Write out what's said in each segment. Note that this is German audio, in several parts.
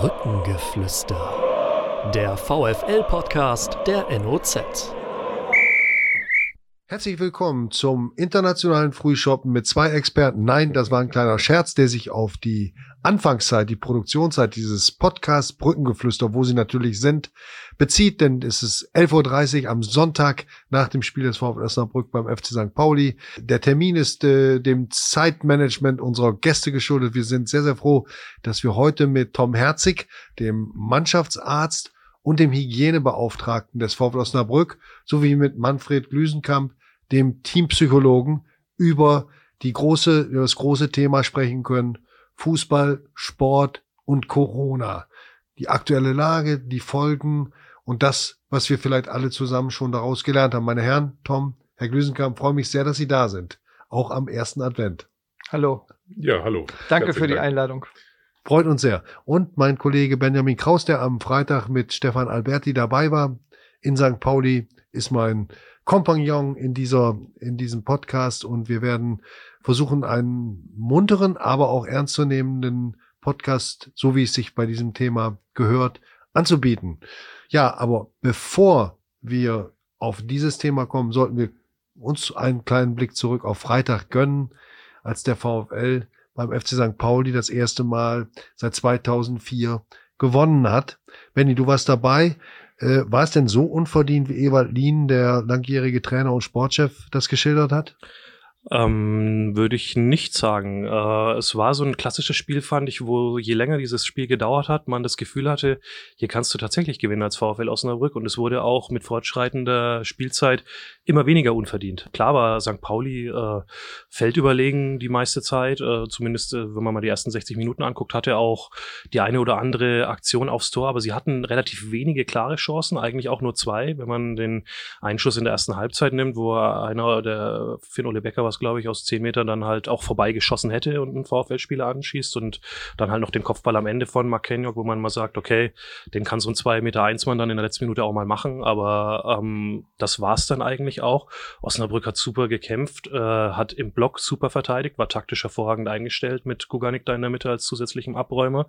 Brückengeflüster. Der VFL-Podcast der NOZ. Herzlich willkommen zum internationalen Frühshoppen mit zwei Experten. Nein, das war ein kleiner Scherz, der sich auf die Anfangszeit, die Produktionszeit dieses Podcasts Brückengeflüster, wo sie natürlich sind, bezieht, denn es ist 11.30 Uhr am Sonntag nach dem Spiel des VfL Osnabrück beim FC St. Pauli. Der Termin ist äh, dem Zeitmanagement unserer Gäste geschuldet. Wir sind sehr, sehr froh, dass wir heute mit Tom Herzig, dem Mannschaftsarzt und dem Hygienebeauftragten des VfL Osnabrück sowie mit Manfred Glüsenkamp, dem Teampsychologen, über die große, über das große Thema sprechen können. Fußball, Sport und Corona. Die aktuelle Lage, die Folgen und das, was wir vielleicht alle zusammen schon daraus gelernt haben. Meine Herren, Tom, Herr Glüsenkamp, freue mich sehr, dass Sie da sind. Auch am ersten Advent. Hallo. Ja, hallo. Danke Herzlichen für die Dank. Einladung. Freut uns sehr. Und mein Kollege Benjamin Kraus, der am Freitag mit Stefan Alberti dabei war in St. Pauli, ist mein Kompagnon in dieser, in diesem Podcast und wir werden versuchen, einen munteren, aber auch ernstzunehmenden Podcast, so wie es sich bei diesem Thema gehört, anzubieten. Ja, aber bevor wir auf dieses Thema kommen, sollten wir uns einen kleinen Blick zurück auf Freitag gönnen, als der VfL beim FC St. Pauli das erste Mal seit 2004 gewonnen hat. Benny, du warst dabei. Äh, war es denn so unverdient, wie Ewald Lien, der langjährige Trainer und Sportchef, das geschildert hat? Ähm, würde ich nicht sagen. Äh, es war so ein klassisches Spiel, fand ich, wo je länger dieses Spiel gedauert hat, man das Gefühl hatte, hier kannst du tatsächlich gewinnen als VfL Osnabrück. Und es wurde auch mit fortschreitender Spielzeit immer weniger unverdient. Klar war St. Pauli äh, feldüberlegen die meiste Zeit, äh, zumindest äh, wenn man mal die ersten 60 Minuten anguckt, hatte auch die eine oder andere Aktion aufs Tor, aber sie hatten relativ wenige klare Chancen, eigentlich auch nur zwei, wenn man den Einschuss in der ersten Halbzeit nimmt, wo einer, der Finn Ole Becker was was, glaube ich, aus zehn Metern dann halt auch vorbeigeschossen hätte und einen VfL-Spieler anschießt und dann halt noch den Kopfball am Ende von Mark wo man mal sagt, okay, den kann so ein 2 Meter 1 Mann dann in der letzten Minute auch mal machen, aber ähm, das war's dann eigentlich auch. Osnabrück hat super gekämpft, äh, hat im Block super verteidigt, war taktisch hervorragend eingestellt mit Guganik da in der Mitte als zusätzlichem Abräumer.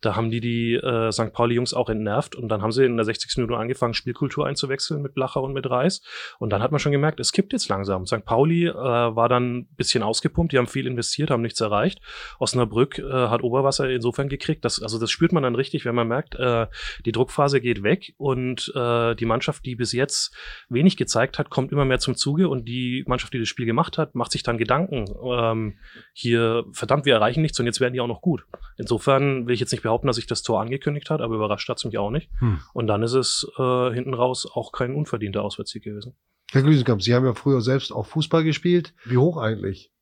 Da haben die die äh, St. Pauli-Jungs auch entnervt und dann haben sie in der 60. Minute angefangen, Spielkultur einzuwechseln mit Blacher und mit Reis und dann hat man schon gemerkt, es kippt jetzt langsam. St. Pauli äh, war war dann ein bisschen ausgepumpt, die haben viel investiert, haben nichts erreicht. Osnabrück äh, hat Oberwasser insofern gekriegt, dass, also das spürt man dann richtig, wenn man merkt, äh, die Druckphase geht weg und äh, die Mannschaft, die bis jetzt wenig gezeigt hat, kommt immer mehr zum Zuge und die Mannschaft, die das Spiel gemacht hat, macht sich dann Gedanken, ähm, hier, verdammt, wir erreichen nichts und jetzt werden die auch noch gut. Insofern will ich jetzt nicht behaupten, dass sich das Tor angekündigt hat, aber überrascht hat es mich auch nicht. Hm. Und dann ist es äh, hinten raus auch kein unverdienter Auswärtssieg gewesen. Herr Glüsenkamp, Sie haben ja früher selbst auch Fußball gespielt. Wie hoch eigentlich?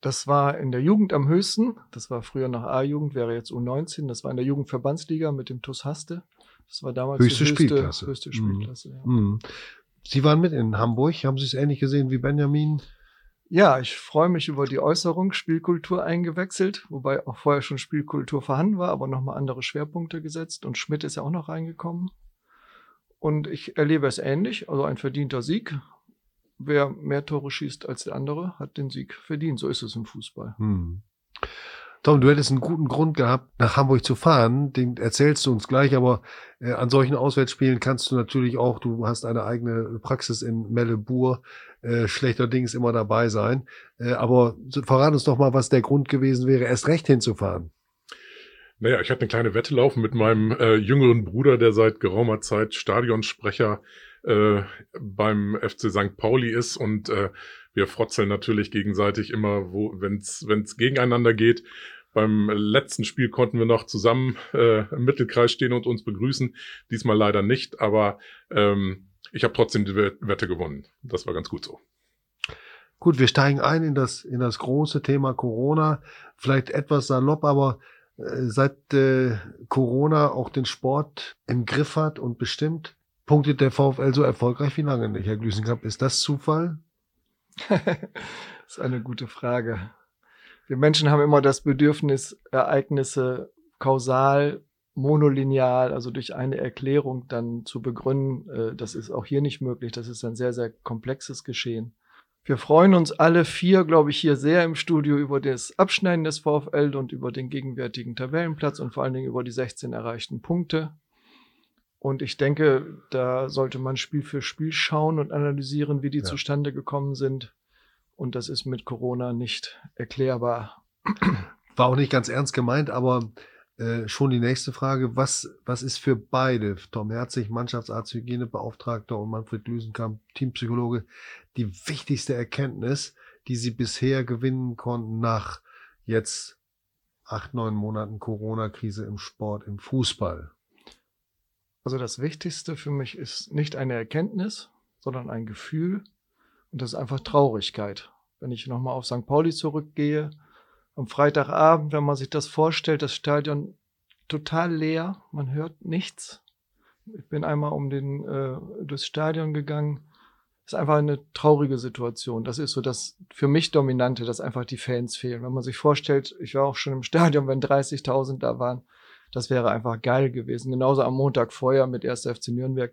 Das war in der Jugend am höchsten. Das war früher noch A-Jugend, wäre jetzt U19. Das war in der Jugendverbandsliga mit dem TuS Haste. Das war damals höchste, die höchste Spielklasse. Höchste Spielklasse mhm. ja. mhm. Sie waren mit in Hamburg. Haben Sie es ähnlich gesehen wie Benjamin? Ja, ich freue mich über die Äußerung Spielkultur eingewechselt, wobei auch vorher schon Spielkultur vorhanden war, aber nochmal andere Schwerpunkte gesetzt. Und Schmidt ist ja auch noch reingekommen. Und ich erlebe es ähnlich, also ein verdienter Sieg. Wer mehr Tore schießt als der andere, hat den Sieg verdient. So ist es im Fußball. Hm. Tom, du hättest einen guten Grund gehabt, nach Hamburg zu fahren. Den erzählst du uns gleich, aber äh, an solchen Auswärtsspielen kannst du natürlich auch, du hast eine eigene Praxis in Mellebur, äh, schlechterdings immer dabei sein. Äh, aber verrat uns doch mal, was der Grund gewesen wäre, erst recht hinzufahren. Naja, ich hatte eine kleine Wette laufen mit meinem äh, jüngeren Bruder, der seit geraumer Zeit Stadionsprecher äh, beim FC St. Pauli ist und äh, wir frotzeln natürlich gegenseitig immer, wo wenn's wenn's gegeneinander geht. Beim letzten Spiel konnten wir noch zusammen äh, im Mittelkreis stehen und uns begrüßen. Diesmal leider nicht, aber ähm, ich habe trotzdem die Wette gewonnen. Das war ganz gut so. Gut, wir steigen ein in das in das große Thema Corona. Vielleicht etwas salopp, aber seit äh, Corona auch den Sport im Griff hat und bestimmt, punktet der VfL so erfolgreich wie lange nicht, Herr Glüsenkamp. Ist das Zufall? das ist eine gute Frage. Wir Menschen haben immer das Bedürfnis, Ereignisse kausal, monolineal, also durch eine Erklärung dann zu begründen. Äh, das ist auch hier nicht möglich. Das ist ein sehr, sehr komplexes Geschehen. Wir freuen uns alle vier, glaube ich, hier sehr im Studio über das Abschneiden des VfL und über den gegenwärtigen Tabellenplatz und vor allen Dingen über die 16 erreichten Punkte. Und ich denke, da sollte man Spiel für Spiel schauen und analysieren, wie die ja. zustande gekommen sind. Und das ist mit Corona nicht erklärbar. War auch nicht ganz ernst gemeint, aber äh, schon die nächste Frage. Was, was ist für beide, Tom Herzig, Mannschaftsarzt, Hygienebeauftragter und Manfred Lüsenkamp, Teampsychologe, die wichtigste Erkenntnis, die sie bisher gewinnen konnten nach jetzt acht, neun Monaten Corona-Krise im Sport, im Fußball? Also das Wichtigste für mich ist nicht eine Erkenntnis, sondern ein Gefühl. Und das ist einfach Traurigkeit. Wenn ich nochmal auf St. Pauli zurückgehe, am Freitagabend, wenn man sich das vorstellt, das Stadion total leer, man hört nichts. Ich bin einmal um den äh, durchs Stadion gegangen. Ist einfach eine traurige Situation. Das ist so das für mich Dominante, dass einfach die Fans fehlen. Wenn man sich vorstellt, ich war auch schon im Stadion, wenn 30.000 da waren, das wäre einfach geil gewesen. Genauso am Montag vorher mit 1. FC Nürnberg.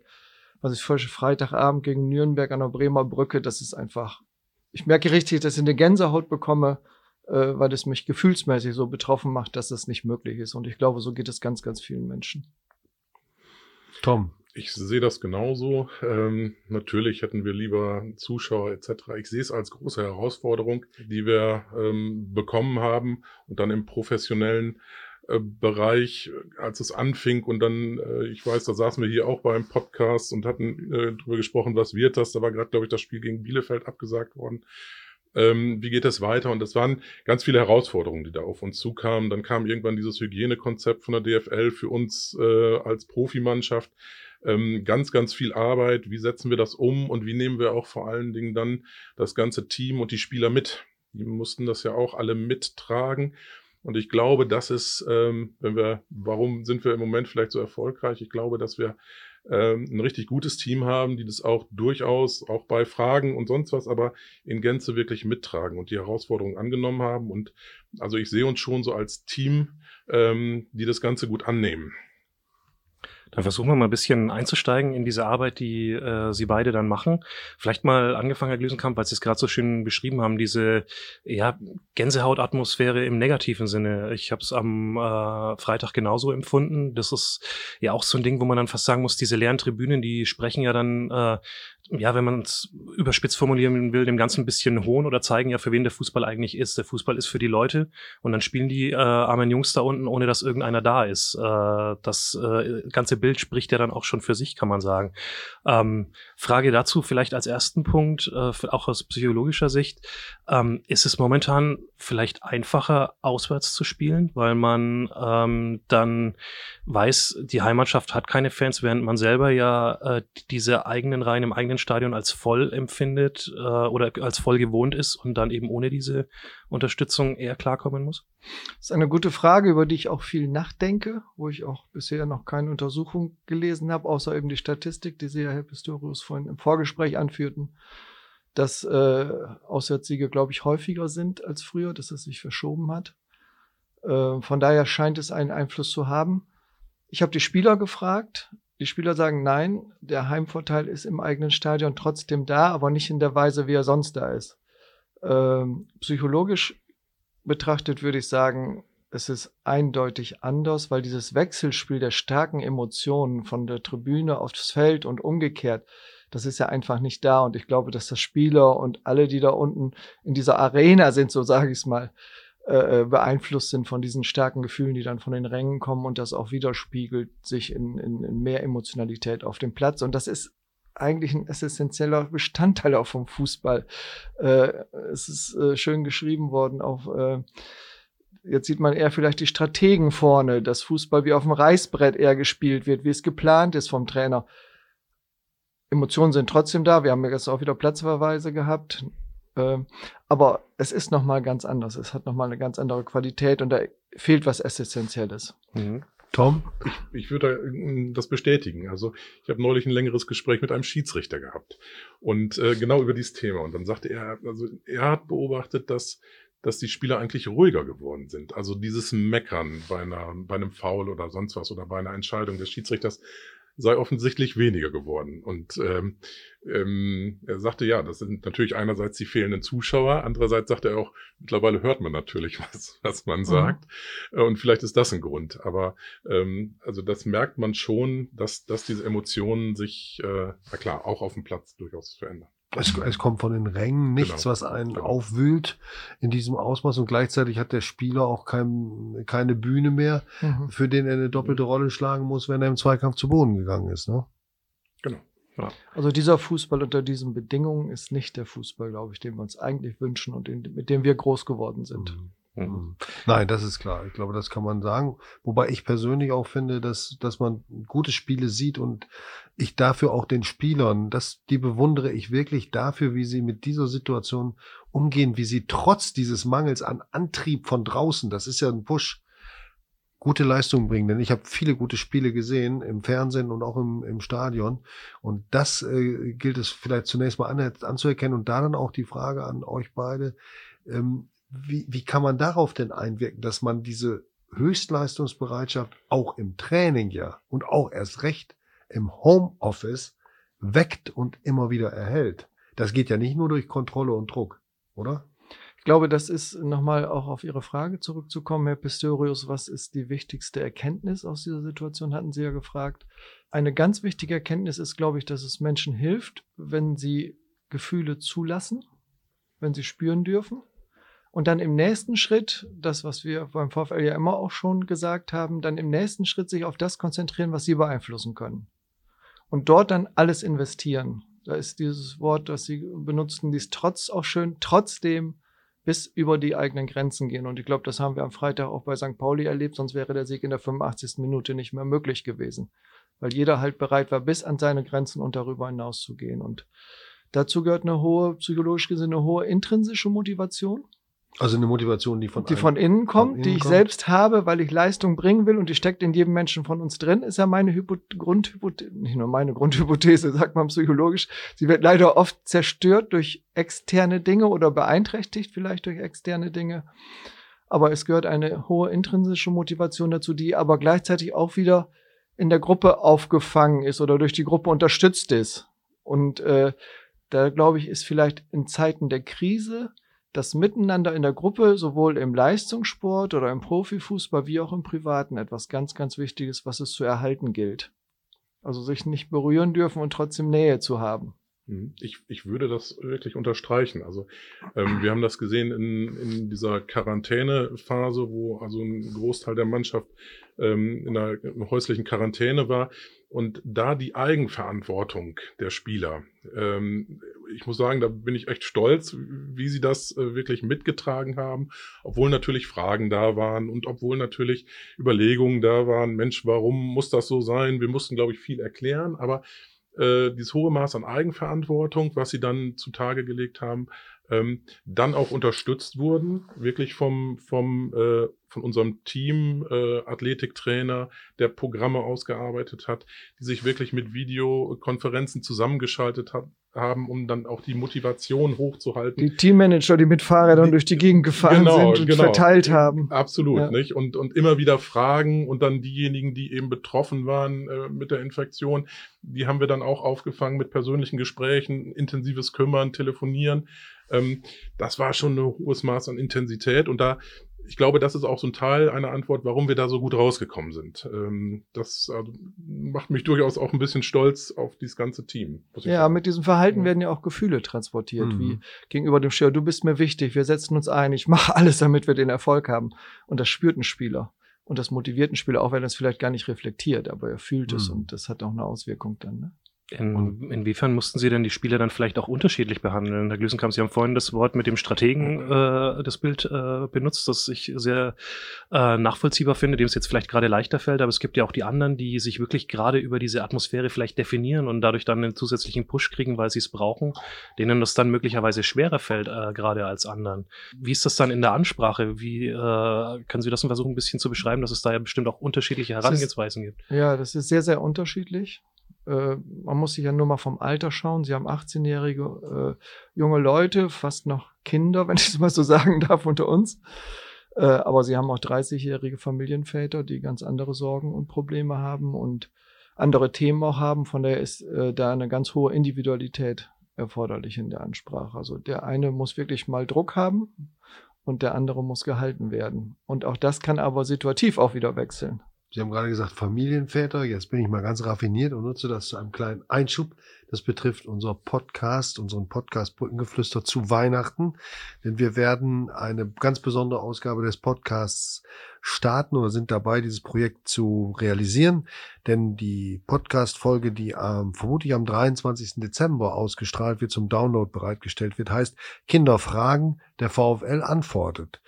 Was ich vorher Freitagabend gegen Nürnberg an der Bremer Brücke, das ist einfach, ich merke richtig, dass ich eine Gänsehaut bekomme, äh, weil es mich gefühlsmäßig so betroffen macht, dass das nicht möglich ist. Und ich glaube, so geht es ganz, ganz vielen Menschen. Tom. Ich sehe das genauso. Ähm, natürlich hätten wir lieber Zuschauer etc. Ich sehe es als große Herausforderung, die wir ähm, bekommen haben und dann im professionellen äh, Bereich, als es anfing und dann, äh, ich weiß, da saßen wir hier auch beim Podcast und hatten äh, drüber gesprochen, was wird das? Da war gerade, glaube ich, das Spiel gegen Bielefeld abgesagt worden ähm, wie geht es weiter? Und das waren ganz viele Herausforderungen, die da auf uns zukamen. Dann kam irgendwann dieses Hygienekonzept von der DFL für uns äh, als Profimannschaft. Ähm, ganz, ganz viel Arbeit. Wie setzen wir das um und wie nehmen wir auch vor allen Dingen dann das ganze Team und die Spieler mit? Die mussten das ja auch alle mittragen. Und ich glaube, das ist, ähm, wenn wir, warum sind wir im Moment vielleicht so erfolgreich? Ich glaube, dass wir ähm, ein richtig gutes Team haben, die das auch durchaus, auch bei Fragen und sonst was, aber in Gänze wirklich mittragen und die Herausforderungen angenommen haben. Und also ich sehe uns schon so als Team, ähm, die das Ganze gut annehmen. Dann versuchen wir mal ein bisschen einzusteigen in diese Arbeit, die äh, Sie beide dann machen. Vielleicht mal angefangen, Herr Glüsenkamp, weil Sie es gerade so schön beschrieben haben, diese ja, Gänsehautatmosphäre im negativen Sinne. Ich habe es am äh, Freitag genauso empfunden. Das ist ja auch so ein Ding, wo man dann fast sagen muss, diese leeren Tribünen, die sprechen ja dann äh, ja, wenn man es überspitzt formulieren will, dem Ganzen ein bisschen hohn oder zeigen ja, für wen der Fußball eigentlich ist. Der Fußball ist für die Leute und dann spielen die äh, armen Jungs da unten, ohne dass irgendeiner da ist. Äh, das äh, ganze Bild spricht ja dann auch schon für sich, kann man sagen. Ähm, Frage dazu vielleicht als ersten Punkt, äh, auch aus psychologischer Sicht. Ähm, ist es momentan vielleicht einfacher, auswärts zu spielen, weil man ähm, dann weiß, die Heimatschaft hat keine Fans, während man selber ja äh, diese eigenen Reihen im eigenen Stadion als voll empfindet äh, oder als voll gewohnt ist und dann eben ohne diese Unterstützung eher klarkommen muss? Das ist eine gute Frage, über die ich auch viel nachdenke, wo ich auch bisher noch keine Untersuchung gelesen habe, außer eben die Statistik, die Sie, Herr Pistorius, vorhin im Vorgespräch anführten dass äh, Auswärtssiege, glaube ich, häufiger sind als früher, dass es sich verschoben hat. Äh, von daher scheint es einen Einfluss zu haben. Ich habe die Spieler gefragt. Die Spieler sagen, nein, der Heimvorteil ist im eigenen Stadion trotzdem da, aber nicht in der Weise, wie er sonst da ist. Ähm, psychologisch betrachtet würde ich sagen, es ist eindeutig anders, weil dieses Wechselspiel der starken Emotionen von der Tribüne aufs Feld und umgekehrt, das ist ja einfach nicht da. Und ich glaube, dass das Spieler und alle, die da unten in dieser Arena sind, so sage ich es mal, äh, äh, beeinflusst sind von diesen starken Gefühlen, die dann von den Rängen kommen und das auch widerspiegelt sich in, in, in mehr Emotionalität auf dem Platz. Und das ist eigentlich ein essentieller Bestandteil auch vom Fußball. Äh, es ist äh, schön geschrieben worden auf äh, Jetzt sieht man eher vielleicht die Strategen vorne, dass Fußball wie auf dem Reißbrett eher gespielt wird, wie es geplant ist vom Trainer. Emotionen sind trotzdem da. Wir haben jetzt auch wieder Platzverweise gehabt. Ähm, aber es ist nochmal ganz anders. Es hat nochmal eine ganz andere Qualität und da fehlt was Essentielles. Mhm. Tom? Ich, ich würde das bestätigen. Also ich habe neulich ein längeres Gespräch mit einem Schiedsrichter gehabt und äh, genau über dieses Thema. Und dann sagte er, also er hat beobachtet, dass dass die Spieler eigentlich ruhiger geworden sind. Also dieses Meckern bei, einer, bei einem Foul oder sonst was oder bei einer Entscheidung des Schiedsrichters sei offensichtlich weniger geworden. Und ähm, ähm, er sagte, ja, das sind natürlich einerseits die fehlenden Zuschauer, andererseits sagt er auch, mittlerweile hört man natürlich, was, was man mhm. sagt. Mhm. Und vielleicht ist das ein Grund. Aber ähm, also das merkt man schon, dass, dass diese Emotionen sich, äh, na klar, auch auf dem Platz durchaus verändern. Es, es kommt von den Rängen nichts, genau. was einen genau. aufwühlt in diesem Ausmaß und gleichzeitig hat der Spieler auch kein, keine Bühne mehr, mhm. für den er eine doppelte Rolle schlagen muss, wenn er im Zweikampf zu Boden gegangen ist. Ne? Genau. Ja. Also dieser Fußball unter diesen Bedingungen ist nicht der Fußball, glaube ich, den wir uns eigentlich wünschen und den, mit dem wir groß geworden sind. Mhm. Mhm. Nein, das ist klar. Ich glaube, das kann man sagen. Wobei ich persönlich auch finde, dass, dass man gute Spiele sieht und ich dafür auch den Spielern, das, die bewundere ich wirklich dafür, wie sie mit dieser Situation umgehen, wie sie trotz dieses Mangels an Antrieb von draußen, das ist ja ein Push, gute Leistung bringen. Denn ich habe viele gute Spiele gesehen im Fernsehen und auch im, im Stadion. Und das äh, gilt es vielleicht zunächst mal an, anzuerkennen und da dann auch die Frage an euch beide. Ähm, wie, wie kann man darauf denn einwirken, dass man diese Höchstleistungsbereitschaft auch im Training ja und auch erst recht im Homeoffice weckt und immer wieder erhält? Das geht ja nicht nur durch Kontrolle und Druck, oder? Ich glaube, das ist nochmal auch auf Ihre Frage zurückzukommen, Herr Pistorius. Was ist die wichtigste Erkenntnis aus dieser Situation, hatten Sie ja gefragt. Eine ganz wichtige Erkenntnis ist, glaube ich, dass es Menschen hilft, wenn sie Gefühle zulassen, wenn sie spüren dürfen und dann im nächsten Schritt, das, was wir beim VfL ja immer auch schon gesagt haben, dann im nächsten Schritt sich auf das konzentrieren, was sie beeinflussen können. Und dort dann alles investieren. Da ist dieses Wort, das Sie benutzten, dies trotz auch schön, trotzdem bis über die eigenen Grenzen gehen. Und ich glaube, das haben wir am Freitag auch bei St. Pauli erlebt, sonst wäre der Sieg in der 85. Minute nicht mehr möglich gewesen. Weil jeder halt bereit war, bis an seine Grenzen und darüber hinaus zu gehen. Und dazu gehört eine hohe, psychologisch gesehen, eine hohe intrinsische Motivation. Also eine Motivation, die von, die von innen kommt, von innen die ich kommt. selbst habe, weil ich Leistung bringen will und die steckt in jedem Menschen von uns drin, ist ja meine Hypo Grundhypothese, nicht nur meine Grundhypothese, sagt man psychologisch. Sie wird leider oft zerstört durch externe Dinge oder beeinträchtigt vielleicht durch externe Dinge. Aber es gehört eine hohe intrinsische Motivation dazu, die aber gleichzeitig auch wieder in der Gruppe aufgefangen ist oder durch die Gruppe unterstützt ist. Und äh, da glaube ich, ist vielleicht in Zeiten der Krise das Miteinander in der Gruppe, sowohl im Leistungssport oder im Profifußball wie auch im Privaten, etwas ganz, ganz Wichtiges, was es zu erhalten gilt. Also sich nicht berühren dürfen und trotzdem Nähe zu haben. Mhm. Ich, ich würde das wirklich unterstreichen. Also ähm, wir haben das gesehen in, in dieser Quarantänephase, wo also ein Großteil der Mannschaft ähm, in einer häuslichen Quarantäne war und da die Eigenverantwortung der Spieler. Ähm, ich muss sagen, da bin ich echt stolz, wie sie das äh, wirklich mitgetragen haben, obwohl natürlich Fragen da waren und obwohl natürlich Überlegungen da waren, Mensch, warum muss das so sein? Wir mussten, glaube ich, viel erklären, aber äh, dieses hohe Maß an Eigenverantwortung, was sie dann zutage gelegt haben, ähm, dann auch unterstützt wurden, wirklich vom, vom, äh, von unserem Team, äh, Athletiktrainer, der Programme ausgearbeitet hat, die sich wirklich mit Videokonferenzen zusammengeschaltet hat, haben, um dann auch die Motivation hochzuhalten. Die Teammanager, die mit Fahrrädern die, durch die Gegend gefahren genau, sind und genau. verteilt haben. Absolut, ja. nicht? Und, und immer wieder fragen und dann diejenigen, die eben betroffen waren äh, mit der Infektion, die haben wir dann auch aufgefangen mit persönlichen Gesprächen, intensives Kümmern, Telefonieren. Ähm, das war schon ein hohes Maß an Intensität und da ich glaube, das ist auch so ein Teil einer Antwort, warum wir da so gut rausgekommen sind. Ähm, das also, macht mich durchaus auch ein bisschen stolz auf dieses ganze Team. Ja, sagen. mit diesem Verhalten werden ja auch Gefühle transportiert, mhm. wie gegenüber dem Schirr, du bist mir wichtig, wir setzen uns ein, ich mache alles, damit wir den Erfolg haben. Und das spürt ein Spieler. Und das motiviert ein Spieler, auch wenn er es vielleicht gar nicht reflektiert, aber er fühlt mhm. es und das hat auch eine Auswirkung dann. Ne? In, inwiefern mussten Sie denn die Spieler dann vielleicht auch unterschiedlich behandeln? Herr Glüsenkamp, Sie haben vorhin das Wort mit dem Strategen, äh, das Bild äh, benutzt, das ich sehr äh, nachvollziehbar finde, dem es jetzt vielleicht gerade leichter fällt, aber es gibt ja auch die anderen, die sich wirklich gerade über diese Atmosphäre vielleicht definieren und dadurch dann einen zusätzlichen Push kriegen, weil sie es brauchen, denen das dann möglicherweise schwerer fällt, äh, gerade als anderen. Wie ist das dann in der Ansprache? Wie äh, können Sie das versuchen, ein bisschen zu beschreiben, dass es da ja bestimmt auch unterschiedliche Herangehensweisen gibt? Ja, das ist sehr, sehr unterschiedlich. Äh, man muss sich ja nur mal vom Alter schauen. Sie haben 18-jährige äh, junge Leute, fast noch Kinder, wenn ich es mal so sagen darf, unter uns. Äh, aber sie haben auch 30-jährige Familienväter, die ganz andere Sorgen und Probleme haben. Und andere Themen auch haben. Von daher ist äh, da eine ganz hohe Individualität erforderlich in der Ansprache. Also der eine muss wirklich mal Druck haben und der andere muss gehalten werden. Und auch das kann aber situativ auch wieder wechseln. Sie haben gerade gesagt Familienväter. Jetzt bin ich mal ganz raffiniert und nutze das zu einem kleinen Einschub. Das betrifft unser Podcast, unseren Podcast Brückengeflüster zu Weihnachten. Denn wir werden eine ganz besondere Ausgabe des Podcasts starten oder sind dabei, dieses Projekt zu realisieren. Denn die Podcast-Folge, die ähm, vermutlich am 23. Dezember ausgestrahlt wird, zum Download bereitgestellt wird, heißt Kinder fragen, der VfL antwortet.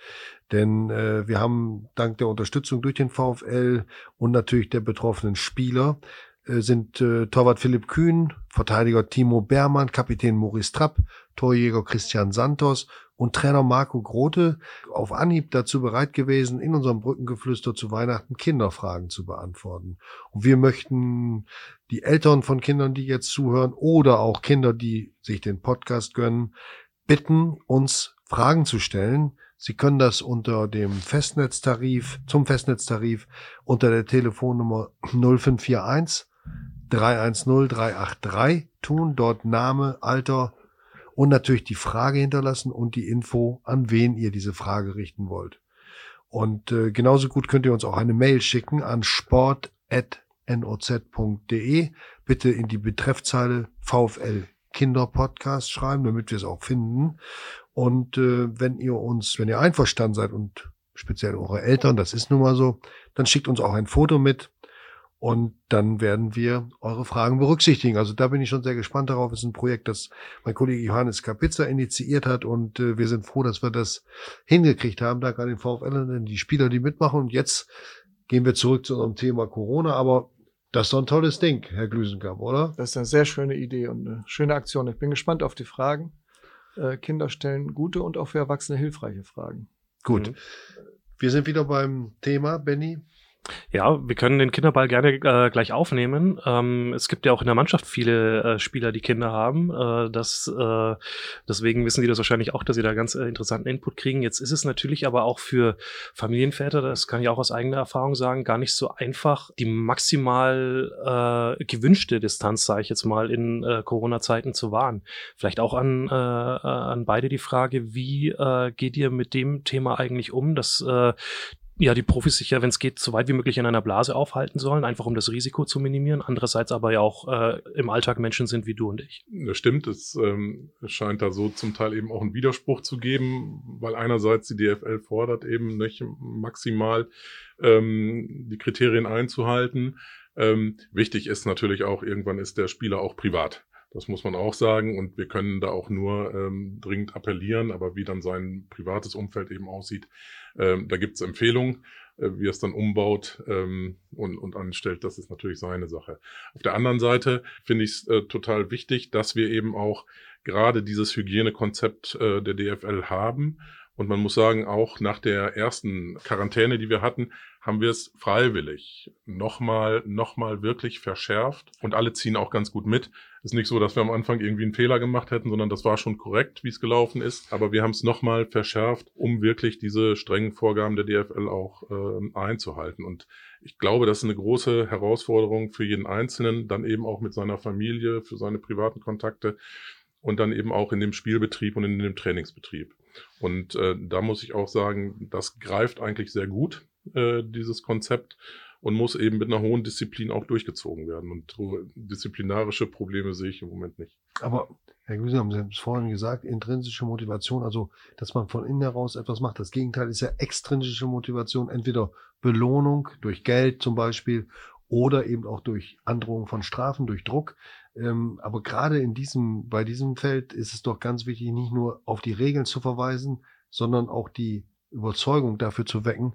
Denn äh, wir haben dank der Unterstützung durch den VfL und natürlich der betroffenen Spieler sind äh, Torwart Philipp Kühn, Verteidiger Timo Beermann, Kapitän Maurice Trapp, Torjäger Christian Santos und Trainer Marco Grote auf Anhieb dazu bereit gewesen, in unserem Brückengeflüster zu Weihnachten Kinderfragen zu beantworten. Und wir möchten die Eltern von Kindern, die jetzt zuhören, oder auch Kinder, die sich den Podcast gönnen, bitten, uns Fragen zu stellen, Sie können das unter dem Festnetztarif, zum Festnetztarif unter der Telefonnummer 0541 310 383 tun, dort Name, Alter und natürlich die Frage hinterlassen und die Info, an wen ihr diese Frage richten wollt. Und äh, genauso gut könnt ihr uns auch eine Mail schicken an sport.noz.de. Bitte in die Betreffzeile VfL Kinderpodcast schreiben, damit wir es auch finden. Und äh, wenn ihr uns, wenn ihr einverstanden seid und speziell eure Eltern, das ist nun mal so, dann schickt uns auch ein Foto mit und dann werden wir eure Fragen berücksichtigen. Also da bin ich schon sehr gespannt darauf. Es ist ein Projekt, das mein Kollege Johannes Kapitzer initiiert hat und äh, wir sind froh, dass wir das hingekriegt haben. Danke an den VfL und die Spieler, die mitmachen. Und jetzt gehen wir zurück zu unserem Thema Corona, aber das ist doch ein tolles Ding, Herr Glüsenkamp, oder? Das ist eine sehr schöne Idee und eine schöne Aktion. Ich bin gespannt auf die Fragen. Äh, Kinder stellen gute und auch für Erwachsene hilfreiche Fragen. Gut. Mhm. Wir sind wieder beim Thema, Benny. Ja, wir können den Kinderball gerne äh, gleich aufnehmen. Ähm, es gibt ja auch in der Mannschaft viele äh, Spieler, die Kinder haben. Äh, das, äh, deswegen wissen die das wahrscheinlich auch, dass sie da ganz äh, interessanten Input kriegen. Jetzt ist es natürlich aber auch für Familienväter, das kann ich auch aus eigener Erfahrung sagen, gar nicht so einfach, die maximal äh, gewünschte Distanz, sage ich jetzt mal, in äh, Corona-Zeiten zu wahren. Vielleicht auch an, äh, an beide die Frage, wie äh, geht ihr mit dem Thema eigentlich um, dass äh, ja, die Profis sich ja, wenn es geht, so weit wie möglich in einer Blase aufhalten sollen, einfach um das Risiko zu minimieren. Andererseits aber ja auch äh, im Alltag Menschen sind wie du und ich. Das stimmt, es ähm, scheint da so zum Teil eben auch einen Widerspruch zu geben, weil einerseits die DFL fordert eben nicht maximal ähm, die Kriterien einzuhalten. Ähm, wichtig ist natürlich auch, irgendwann ist der Spieler auch privat. Das muss man auch sagen. Und wir können da auch nur ähm, dringend appellieren, aber wie dann sein privates Umfeld eben aussieht, ähm, da gibt es Empfehlungen. Äh, wie er es dann umbaut ähm, und, und anstellt, das ist natürlich seine Sache. Auf der anderen Seite finde ich es äh, total wichtig, dass wir eben auch gerade dieses Hygienekonzept äh, der DFL haben. Und man muss sagen, auch nach der ersten Quarantäne, die wir hatten, haben wir es freiwillig nochmal, nochmal wirklich verschärft und alle ziehen auch ganz gut mit. Ist nicht so, dass wir am Anfang irgendwie einen Fehler gemacht hätten, sondern das war schon korrekt, wie es gelaufen ist. Aber wir haben es nochmal verschärft, um wirklich diese strengen Vorgaben der DFL auch äh, einzuhalten. Und ich glaube, das ist eine große Herausforderung für jeden Einzelnen, dann eben auch mit seiner Familie, für seine privaten Kontakte und dann eben auch in dem Spielbetrieb und in dem Trainingsbetrieb. Und äh, da muss ich auch sagen, das greift eigentlich sehr gut äh, dieses Konzept und muss eben mit einer hohen Disziplin auch durchgezogen werden. Und disziplinarische Probleme sehe ich im Moment nicht. Aber Herr Güse, haben es vorhin gesagt, intrinsische Motivation, also dass man von innen heraus etwas macht. Das Gegenteil ist ja extrinsische Motivation, entweder Belohnung durch Geld zum Beispiel oder eben auch durch Androhung von Strafen, durch Druck. Ähm, aber gerade in diesem, bei diesem Feld ist es doch ganz wichtig, nicht nur auf die Regeln zu verweisen, sondern auch die Überzeugung dafür zu wecken,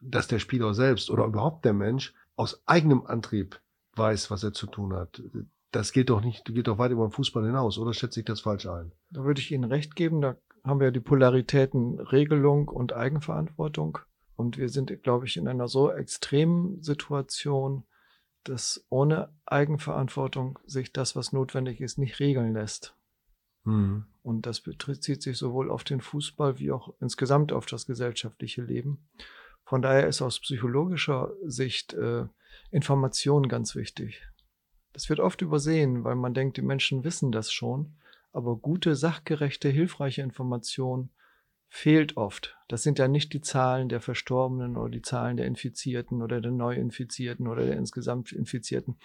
dass der Spieler selbst oder überhaupt der Mensch aus eigenem Antrieb weiß, was er zu tun hat. Das gilt doch nicht, gilt doch weit über den Fußball hinaus, oder schätze ich das falsch ein? Da würde ich Ihnen recht geben. Da haben wir die Polaritäten Regelung und Eigenverantwortung. Und wir sind, glaube ich, in einer so extremen Situation, dass ohne Eigenverantwortung sich das, was notwendig ist, nicht regeln lässt. Mhm. Und das bezieht sich sowohl auf den Fußball wie auch insgesamt auf das gesellschaftliche Leben. Von daher ist aus psychologischer Sicht äh, Information ganz wichtig. Das wird oft übersehen, weil man denkt, die Menschen wissen das schon. Aber gute, sachgerechte, hilfreiche Information fehlt oft. Das sind ja nicht die Zahlen der Verstorbenen oder die Zahlen der Infizierten oder der Neuinfizierten oder der insgesamt Infizierten.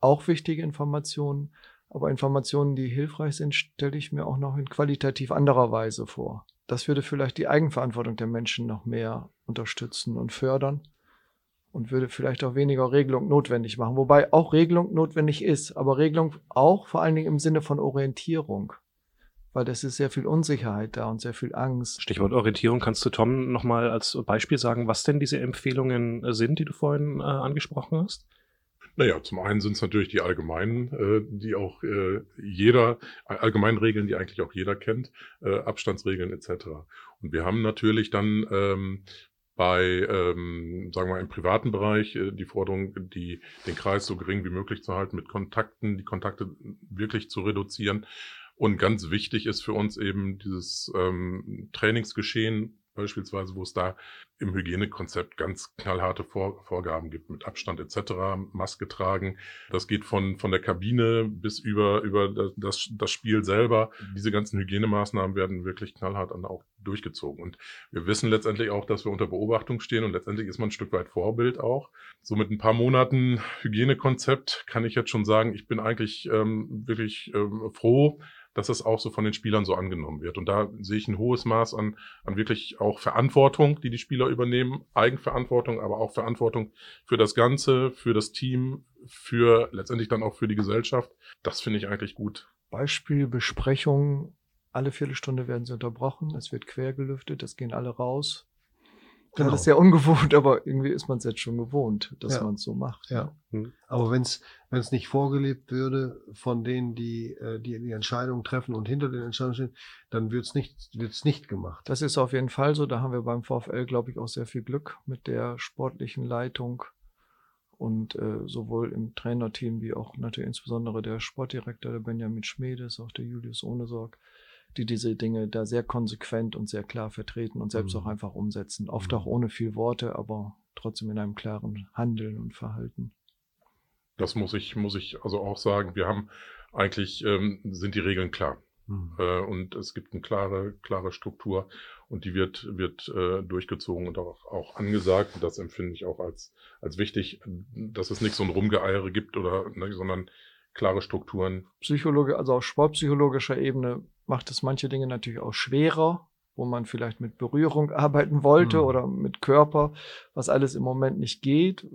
Auch wichtige Informationen, aber Informationen, die hilfreich sind, stelle ich mir auch noch in qualitativ anderer Weise vor. Das würde vielleicht die Eigenverantwortung der Menschen noch mehr unterstützen und fördern und würde vielleicht auch weniger Regelung notwendig machen. Wobei auch Regelung notwendig ist, aber Regelung auch vor allen Dingen im Sinne von Orientierung. Weil das ist sehr viel Unsicherheit da und sehr viel Angst. Stichwort Orientierung. Kannst du Tom nochmal als Beispiel sagen, was denn diese Empfehlungen sind, die du vorhin äh, angesprochen hast? Naja, zum einen sind es natürlich die allgemeinen, äh, die auch äh, jeder, allgemeinen Regeln, die eigentlich auch jeder kennt, äh, Abstandsregeln etc. Und wir haben natürlich dann ähm, bei, ähm, sagen wir mal, im privaten Bereich äh, die Forderung, die, den Kreis so gering wie möglich zu halten, mit Kontakten, die Kontakte wirklich zu reduzieren. Und ganz wichtig ist für uns eben dieses ähm, Trainingsgeschehen beispielsweise, wo es da im Hygienekonzept ganz knallharte Vor Vorgaben gibt mit Abstand etc., Maske tragen. Das geht von, von der Kabine bis über, über das, das Spiel selber. Diese ganzen Hygienemaßnahmen werden wirklich knallhart dann auch durchgezogen. Und wir wissen letztendlich auch, dass wir unter Beobachtung stehen und letztendlich ist man ein Stück weit Vorbild auch. So mit ein paar Monaten Hygienekonzept kann ich jetzt schon sagen, ich bin eigentlich ähm, wirklich ähm, froh, dass das auch so von den Spielern so angenommen wird. Und da sehe ich ein hohes Maß an, an wirklich auch Verantwortung, die die Spieler übernehmen, Eigenverantwortung, aber auch Verantwortung für das Ganze, für das Team, für letztendlich dann auch für die Gesellschaft. Das finde ich eigentlich gut. Beispiel Besprechung. Alle Viertelstunde werden sie unterbrochen. Es wird quer gelüftet. Es gehen alle raus. Genau. Das ist sehr ungewohnt, aber irgendwie ist man es jetzt schon gewohnt, dass ja. man es so macht. Ja. Mhm. Aber wenn es wenn es nicht vorgelebt würde von denen, die, äh, die die Entscheidungen treffen und hinter den Entscheidungen stehen, dann wird es nicht wird's nicht gemacht. Das ist auf jeden Fall so. Da haben wir beim VfL, glaube ich, auch sehr viel Glück mit der sportlichen Leitung und äh, sowohl im Trainerteam wie auch natürlich insbesondere der Sportdirektor, der Benjamin Schmedes, auch der Julius Ohnesorg die diese Dinge da sehr konsequent und sehr klar vertreten und selbst mhm. auch einfach umsetzen. Oft mhm. auch ohne viel Worte, aber trotzdem in einem klaren Handeln und Verhalten. Das muss ich, muss ich also auch sagen. Wir haben eigentlich, ähm, sind die Regeln klar. Mhm. Äh, und es gibt eine klare, klare Struktur und die wird, wird äh, durchgezogen und auch, auch angesagt. Und das empfinde ich auch als, als wichtig, dass es nicht so ein Rumgeeiere gibt oder, ne, sondern klare Strukturen. Psychologe, also auf sportpsychologischer Ebene macht es manche Dinge natürlich auch schwerer, wo man vielleicht mit Berührung arbeiten wollte mhm. oder mit Körper, was alles im Moment nicht geht,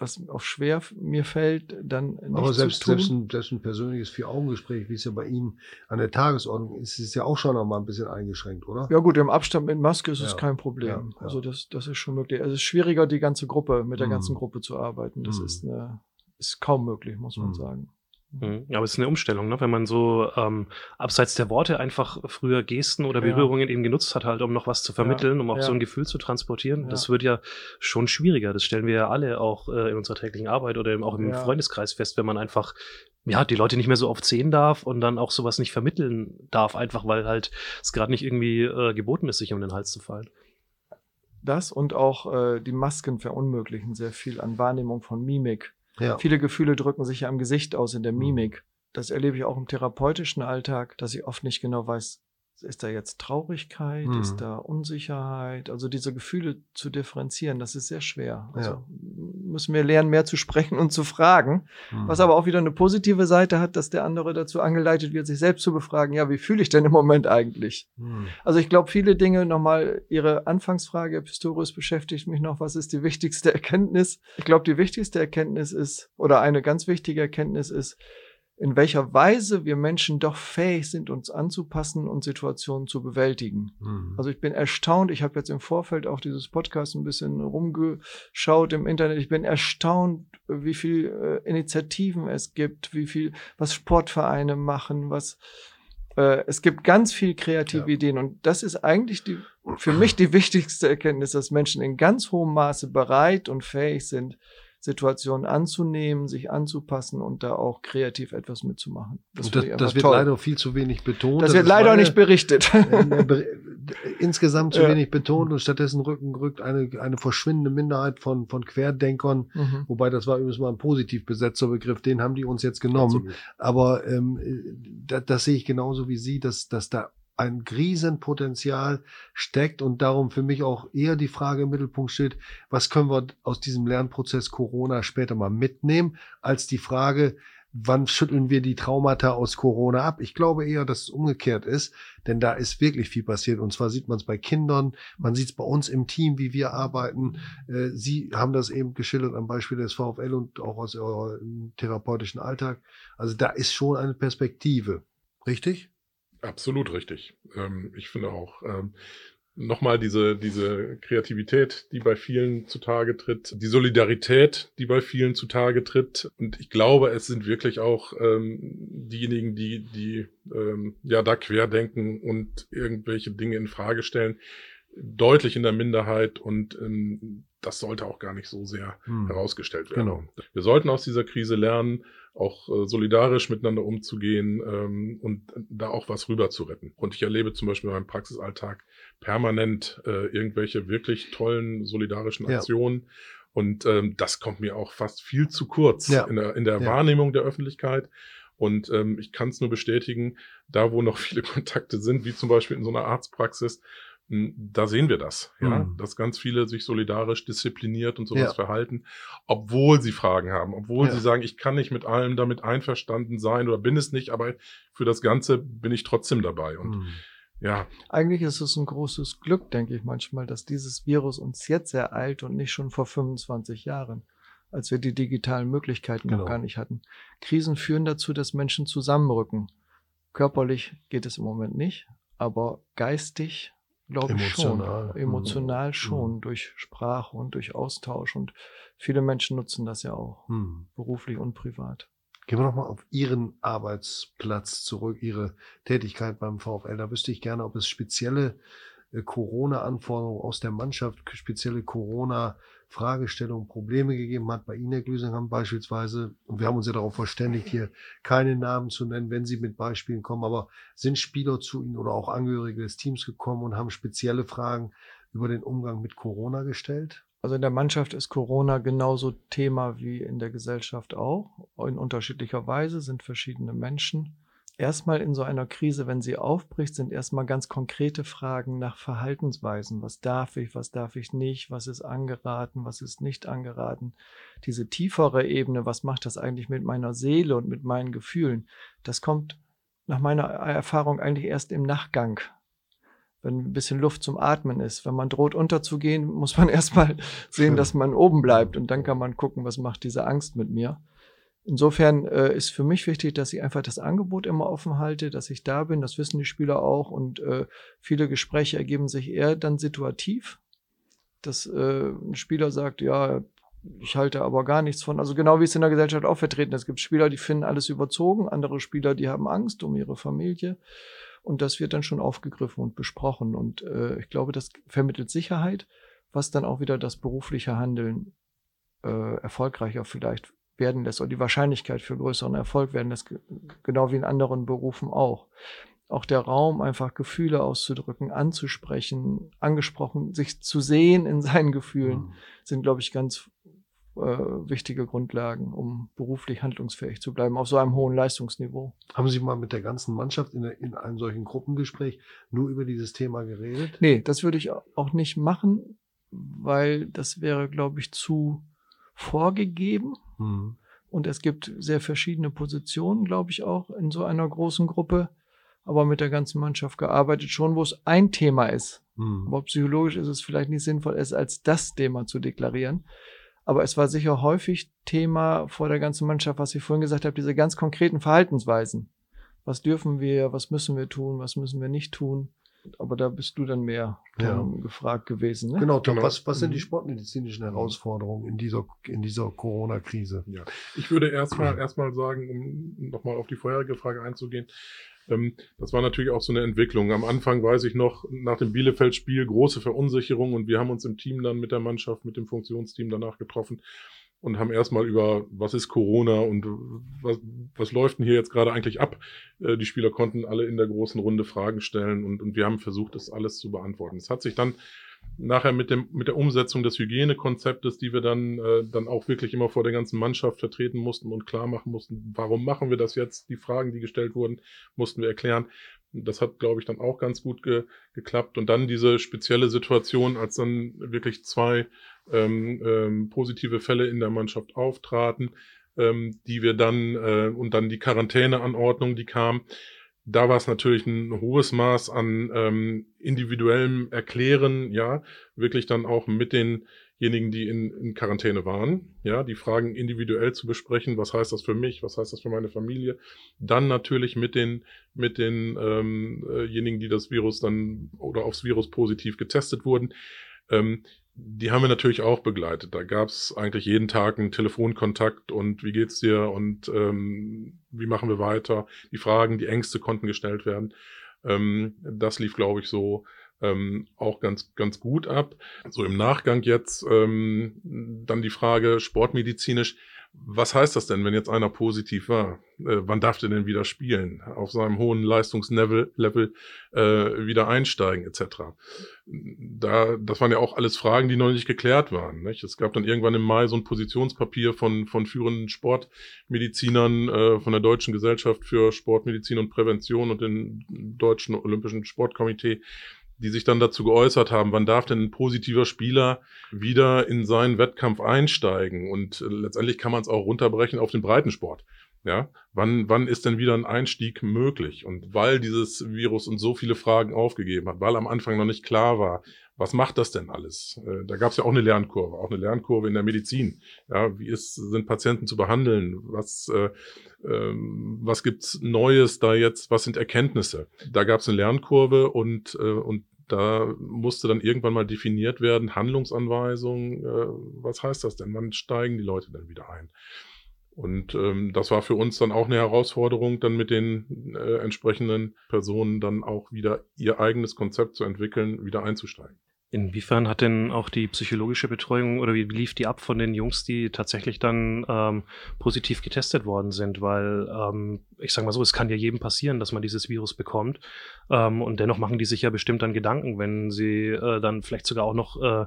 was auch schwer mir fällt, dann nicht Aber selbst. Selbst ein, selbst ein persönliches Vier-Augen-Gespräch, wie es ja bei Ihnen an der Tagesordnung ist, ist ja auch schon noch mal ein bisschen eingeschränkt, oder? Ja gut, im Abstand mit Maske ist ja. es kein Problem. Ja, ja. Also das, das ist schon möglich. Also es ist schwieriger, die ganze Gruppe, mit der mhm. ganzen Gruppe zu arbeiten. Das mhm. ist, eine, ist kaum möglich, muss man mhm. sagen. Mhm. Ja, aber es ist eine Umstellung, ne? wenn man so ähm, abseits der Worte einfach früher Gesten oder Berührungen ja. eben genutzt hat, halt, um noch was zu vermitteln, ja. um auch ja. so ein Gefühl zu transportieren. Das wird ja schon schwieriger. Das stellen wir ja alle auch äh, in unserer täglichen Arbeit oder eben auch im Freundeskreis fest, wenn man einfach ja, die Leute nicht mehr so oft sehen darf und dann auch sowas nicht vermitteln darf, einfach weil halt es gerade nicht irgendwie äh, geboten ist, sich um den Hals zu fallen. Das und auch äh, die Masken verunmöglichen sehr viel an Wahrnehmung von Mimik ja. Viele Gefühle drücken sich ja am Gesicht aus, in der mhm. Mimik. Das erlebe ich auch im therapeutischen Alltag, dass ich oft nicht genau weiß, ist da jetzt Traurigkeit, mhm. ist da Unsicherheit? Also diese Gefühle zu differenzieren, das ist sehr schwer. Also ja. Müssen wir lernen, mehr zu sprechen und zu fragen. Mhm. Was aber auch wieder eine positive Seite hat, dass der andere dazu angeleitet wird, sich selbst zu befragen, ja, wie fühle ich denn im Moment eigentlich? Mhm. Also ich glaube, viele Dinge, nochmal Ihre Anfangsfrage, Pistorius beschäftigt mich noch, was ist die wichtigste Erkenntnis? Ich glaube, die wichtigste Erkenntnis ist, oder eine ganz wichtige Erkenntnis ist, in welcher Weise wir Menschen doch fähig sind, uns anzupassen und Situationen zu bewältigen. Mhm. Also ich bin erstaunt, ich habe jetzt im Vorfeld auch dieses Podcast ein bisschen rumgeschaut im Internet, ich bin erstaunt, wie viel äh, Initiativen es gibt, wie viel, was Sportvereine machen, was äh, es gibt ganz viel kreative ja. Ideen und das ist eigentlich die, für mich die wichtigste Erkenntnis, dass Menschen in ganz hohem Maße bereit und fähig sind, Situationen anzunehmen, sich anzupassen und da auch kreativ etwas mitzumachen. Das, das, das wird toll. leider viel zu wenig betont. Das, das wird leider auch nicht berichtet. insgesamt zu Ja. wenig betont und stattdessen rücken, rückt eine, eine verschwindende Minderheit von, von Querdenkern, Mhm. wobei das war übrigens mal ein positiv besetzter Begriff, den haben die uns jetzt genommen. Aber ähm, das, das sehe ich genauso wie Sie, dass, dass da ein Riesenpotenzial steckt und darum für mich auch eher die Frage im Mittelpunkt steht, was können wir aus diesem Lernprozess Corona später mal mitnehmen, als die Frage, wann schütteln wir die Traumata aus Corona ab? Ich glaube eher, dass es umgekehrt ist, denn da ist wirklich viel passiert. Und zwar sieht man es bei Kindern, man sieht es bei uns im Team, wie wir arbeiten. Äh, Sie haben das eben geschildert am Beispiel des VfL und auch aus eurem therapeutischen Alltag. Also da ist schon eine Perspektive. Richtig? Absolut richtig. Ähm, ich finde auch. Ähm, Nochmal diese, diese Kreativität, die bei vielen zutage tritt, die Solidarität, die bei vielen zutage tritt. Und ich glaube, es sind wirklich auch ähm, diejenigen, die, die ähm, ja da querdenken und irgendwelche Dinge in Frage stellen, deutlich in der Minderheit und ähm, das sollte auch gar nicht so sehr Hm. herausgestellt werden. Genau. Wir sollten aus dieser Krise lernen, auch äh, solidarisch miteinander umzugehen ähm, und da auch was rüber zu retten. Und ich erlebe zum Beispiel in meinem Praxisalltag permanent äh, irgendwelche wirklich tollen solidarischen Ja. Aktionen. Und ähm, das kommt mir auch fast viel zu kurz Ja. in der, in der Ja. Wahrnehmung der Öffentlichkeit. Und ähm, ich kann es nur bestätigen, da wo noch viele Kontakte sind, wie zum Beispiel in so einer Arztpraxis, da sehen wir das, ja, Mhm. dass ganz viele sich solidarisch diszipliniert und sowas Ja. verhalten, obwohl sie Fragen haben, obwohl Ja. sie sagen, ich kann nicht mit allem damit einverstanden sein oder bin es nicht, aber für das Ganze bin ich trotzdem dabei. Und Hm. ja, Eigentlich ist es ein großes Glück, denke ich manchmal, dass dieses Virus uns jetzt ereilt und nicht schon vor 25 Jahren, als wir die digitalen Möglichkeiten Genau. noch gar nicht hatten. Krisen führen dazu, dass Menschen zusammenrücken. Körperlich geht es im Moment nicht, aber geistig glaube ich Emotional. schon. Emotional Mhm. schon, durch Sprache und durch Austausch. Und viele Menschen nutzen das ja auch, Hm. beruflich und privat. Gehen wir nochmal auf Ihren Arbeitsplatz zurück, Ihre Tätigkeit beim VfL. Da wüsste ich gerne, ob es spezielle äh, Corona-Anforderungen aus der Mannschaft, spezielle Corona-Fragestellungen, Probleme gegeben hat. Bei Ihnen, Herr Glüsingham beispielsweise, und wir haben uns ja darauf verständigt, hier keine Namen zu nennen, wenn Sie mit Beispielen kommen, aber sind Spieler zu Ihnen oder auch Angehörige des Teams gekommen und haben spezielle Fragen über den Umgang mit Corona gestellt? Also in der Mannschaft ist Corona genauso Thema wie in der Gesellschaft auch. In unterschiedlicher Weise sind verschiedene Menschen. Erstmal in so einer Krise, wenn sie aufbricht, sind erstmal ganz konkrete Fragen nach Verhaltensweisen. Was darf ich, was darf ich nicht, was ist angeraten, was ist nicht angeraten. Diese tiefere Ebene, was macht das eigentlich mit meiner Seele und mit meinen Gefühlen, das kommt nach meiner Erfahrung eigentlich erst im Nachgang wenn ein bisschen Luft zum Atmen ist. Wenn man droht unterzugehen, muss man erstmal sehen, Schön. dass man oben bleibt und dann kann man gucken, was macht diese Angst mit mir. Insofern äh, ist für mich wichtig, dass ich einfach das Angebot immer offen halte, dass ich da bin, das wissen die Spieler auch und äh, viele Gespräche ergeben sich eher dann situativ, dass äh, ein Spieler sagt, ja, ich halte aber gar nichts von. Also genau wie es in der Gesellschaft auch vertreten ist. Es gibt Spieler, die finden alles überzogen, andere Spieler, die haben Angst um ihre Familie. Und das wird dann schon aufgegriffen und besprochen. Und äh, ich glaube, das vermittelt Sicherheit, was dann auch wieder das berufliche Handeln äh, erfolgreicher vielleicht werden lässt oder die Wahrscheinlichkeit für größeren Erfolg werden lässt, ge- genau wie in anderen Berufen auch. Auch der Raum, einfach Gefühle auszudrücken, anzusprechen, angesprochen, sich zu sehen in seinen Gefühlen, Hm. sind, glaube ich, ganz äh, wichtige Grundlagen, um beruflich handlungsfähig zu bleiben, auf so einem hohen Leistungsniveau. Haben Sie mal mit der ganzen Mannschaft in, in einem solchen Gruppengespräch nur über dieses Thema geredet? Nee, das würde ich auch nicht machen, weil das wäre, glaube ich, zu vorgegeben. Hm. Und es gibt sehr verschiedene Positionen, glaube ich, auch in so einer großen Gruppe. Aber mit der ganzen Mannschaft gearbeitet schon, wo es ein Thema ist. Hm. Aber psychologisch ist es vielleicht nicht sinnvoll, es als das Thema zu deklarieren. Aber es war sicher häufig Thema vor der ganzen Mannschaft, was ich vorhin gesagt habe, diese ganz konkreten Verhaltensweisen. Was dürfen wir, was müssen wir tun, was müssen wir nicht tun? Aber da bist du dann mehr Ja. Gefragt gewesen. Ne? Genau, Tom, Genau. was, was sind die Mhm. sportmedizinischen Herausforderungen in dieser, in dieser Corona-Krise? Ja, ich würde erstmal erstmal sagen, um nochmal auf die vorherige Frage einzugehen, ähm, das war natürlich auch so eine Entwicklung. Am Anfang weiß ich noch, nach dem Bielefeld-Spiel große Verunsicherung und wir haben uns im Team dann mit der Mannschaft, mit dem Funktionsteam danach getroffen und haben erstmal über, was ist Corona und was, was läuft denn hier jetzt gerade eigentlich ab? Äh, die Spieler konnten alle in der großen Runde Fragen stellen und, und wir haben versucht, das alles zu beantworten. Es hat sich dann nachher mit dem mit der Umsetzung des Hygienekonzeptes, die wir dann äh, dann auch wirklich immer vor der ganzen Mannschaft vertreten mussten und klar machen mussten, warum machen wir das jetzt? Die Fragen, die gestellt wurden, mussten wir erklären. Das hat, glaube ich, dann auch ganz gut ge geklappt. Und dann diese spezielle Situation, als dann wirklich zwei ähm, ähm, positive Fälle in der Mannschaft auftraten, ähm, die wir dann äh, und dann die Quarantäneanordnung, die kam. Da war es natürlich ein hohes Maß an ähm, individuellem Erklären, ja, wirklich dann auch mit den diejenigen, die in, in Quarantäne waren, ja, die Fragen individuell zu besprechen, was heißt das für mich, was heißt das für meine Familie, dann natürlich mit den mit denjenigen, ähm, die das Virus dann oder aufs Virus positiv getestet wurden. Ähm, die haben wir natürlich auch begleitet. Da gab es eigentlich jeden Tag einen Telefonkontakt und wie geht's dir und ähm, wie machen wir weiter. Die Fragen, die Ängste konnten gestellt werden. Ähm, das lief, glaube ich, so ähm, auch ganz, ganz gut ab. So im Nachgang jetzt ähm, dann die Frage sportmedizinisch, was heißt das denn, wenn jetzt einer positiv war? Äh, wann darf der denn wieder spielen? Auf seinem hohen Leistungslevel Level, äh, wieder einsteigen etc. Da, das waren ja auch alles Fragen, die noch nicht geklärt waren. Nicht? Es gab dann irgendwann im Mai so ein Positionspapier von, von führenden Sportmedizinern äh, von der Deutschen Gesellschaft für Sportmedizin und Prävention und dem Deutschen Olympischen Sportkomitee, die sich dann dazu geäußert haben, wann darf denn ein positiver Spieler wieder in seinen Wettkampf einsteigen? Und äh, letztendlich kann man es auch runterbrechen auf den Breitensport. Ja, wann, wann ist denn wieder ein Einstieg möglich? Und weil dieses Virus uns so viele Fragen aufgegeben hat, weil am Anfang noch nicht klar war, was macht das denn alles? Äh, da gab es ja auch eine Lernkurve, auch eine Lernkurve in der Medizin. Ja, wie ist, sind Patienten zu behandeln? Was, äh, ähm, was gibt's Neues da jetzt? Was sind Erkenntnisse? Da gab es eine Lernkurve und, äh, und da musste dann irgendwann mal definiert werden, Handlungsanweisungen, äh, was heißt das denn? Wann steigen die Leute denn wieder ein? Und ähm, das war für uns dann auch eine Herausforderung, dann mit den äh, entsprechenden Personen dann auch wieder ihr eigenes Konzept zu entwickeln, wieder einzusteigen. Inwiefern hat denn auch die psychologische Betreuung oder wie lief die ab von den Jungs, die tatsächlich dann ähm, positiv getestet worden sind? Weil ähm, ich sage mal so, es kann ja jedem passieren, dass man dieses Virus bekommt. Ähm, und dennoch machen die sich ja bestimmt dann Gedanken, wenn sie äh, dann vielleicht sogar auch noch äh,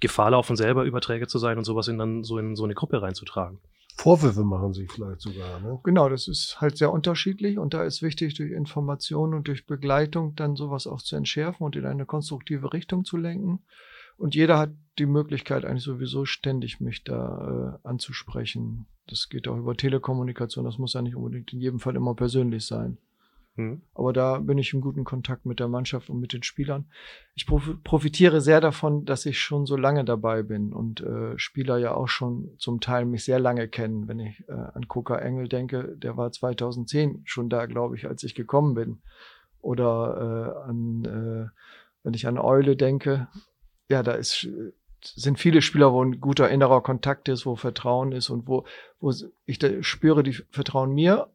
Gefahr laufen, selber Überträger zu sein und sowas in dann so in so eine Gruppe reinzutragen. Vorwürfe machen sie vielleicht sogar. Ne? Genau, das ist halt sehr unterschiedlich und da ist wichtig, durch Information und durch Begleitung dann sowas auch zu entschärfen und in eine konstruktive Richtung zu lenken. Und jeder hat die Möglichkeit eigentlich sowieso ständig mich da äh, anzusprechen. Das geht auch über Telekommunikation, das muss ja nicht unbedingt in jedem Fall immer persönlich sein. Mhm. Aber da bin ich im guten Kontakt mit der Mannschaft und mit den Spielern. Ich profitiere sehr davon, dass ich schon so lange dabei bin und äh, Spieler ja auch schon zum Teil mich sehr lange kennen. Wenn ich äh, an Koka Engel denke, der war 2010 schon da, glaube ich, als ich gekommen bin. Oder äh, an, äh, wenn ich an Eule denke, ja, da ist sind viele Spieler, wo ein guter innerer Kontakt ist, wo Vertrauen ist und wo, wo ich spüre, die vertrauen mir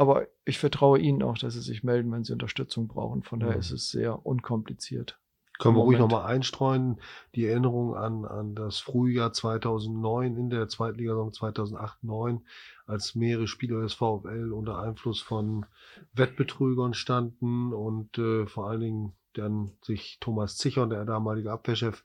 aber ich vertraue Ihnen auch, dass Sie sich melden, wenn Sie Unterstützung brauchen. Von daher ja. ist es sehr unkompliziert. Können wir ruhig nochmal einstreuen, die Erinnerung an, an das Frühjahr 2009 in der Zweitligasaison 2008-9, als mehrere Spieler des VfL unter Einfluss von Wettbetrügern standen und äh, vor allen Dingen dann sich Thomas Zichern, der damalige Abwehrchef,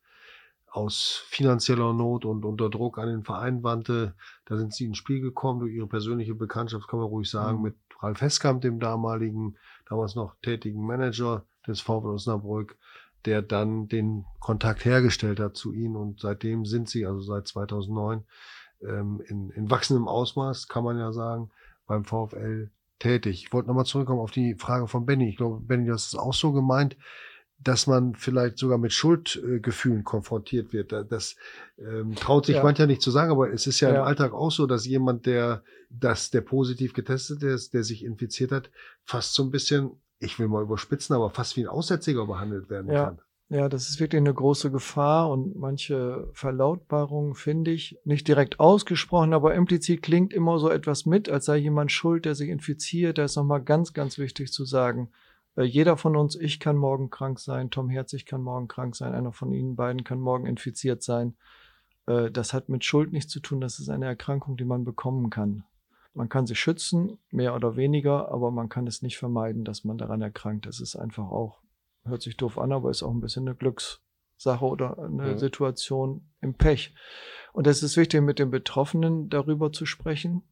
aus finanzieller Not und unter Druck an den Verein wandte. Da sind sie ins Spiel gekommen durch ihre persönliche Bekanntschaft, kann man ruhig sagen, mhm. mit Ralf Heskamp, dem damaligen, damals noch tätigen Manager des VfL Osnabrück, der dann den Kontakt hergestellt hat zu ihnen und seitdem sind sie, also seit 2009, ähm, in, in wachsendem Ausmaß, kann man ja sagen, beim VfL tätig. Ich wollte nochmal zurückkommen auf die Frage von Benny. Ich glaube, Benny, das ist auch so gemeint dass man vielleicht sogar mit Schuldgefühlen konfrontiert wird. Das ähm, traut sich ja. mancher nicht zu sagen, aber es ist ja, ja, im Alltag auch so, dass jemand, der, dass der positiv getestet ist, der sich infiziert hat, fast so ein bisschen, ich will mal überspitzen, aber fast wie ein Aussätziger behandelt werden ja. kann. Ja, das ist wirklich eine große Gefahr und manche Verlautbarungen finde ich nicht direkt ausgesprochen, aber implizit klingt immer so etwas mit, als sei jemand schuld, der sich infiziert. Da ist nochmal ganz, ganz wichtig zu sagen jeder von uns, ich kann morgen krank sein, Tom Herzig kann morgen krank sein, einer von Ihnen beiden kann morgen infiziert sein. äh, das hat mit Schuld nichts zu tun, das ist eine Erkrankung, die man bekommen kann. Man kann sich schützen, mehr oder weniger, aber man kann es nicht vermeiden, dass man daran erkrankt. Das ist einfach auch, hört sich doof an, aber ist auch ein bisschen eine Glückssache oder eine Mhm. Situation im Pech. Und es ist wichtig, mit den Betroffenen darüber zu sprechen.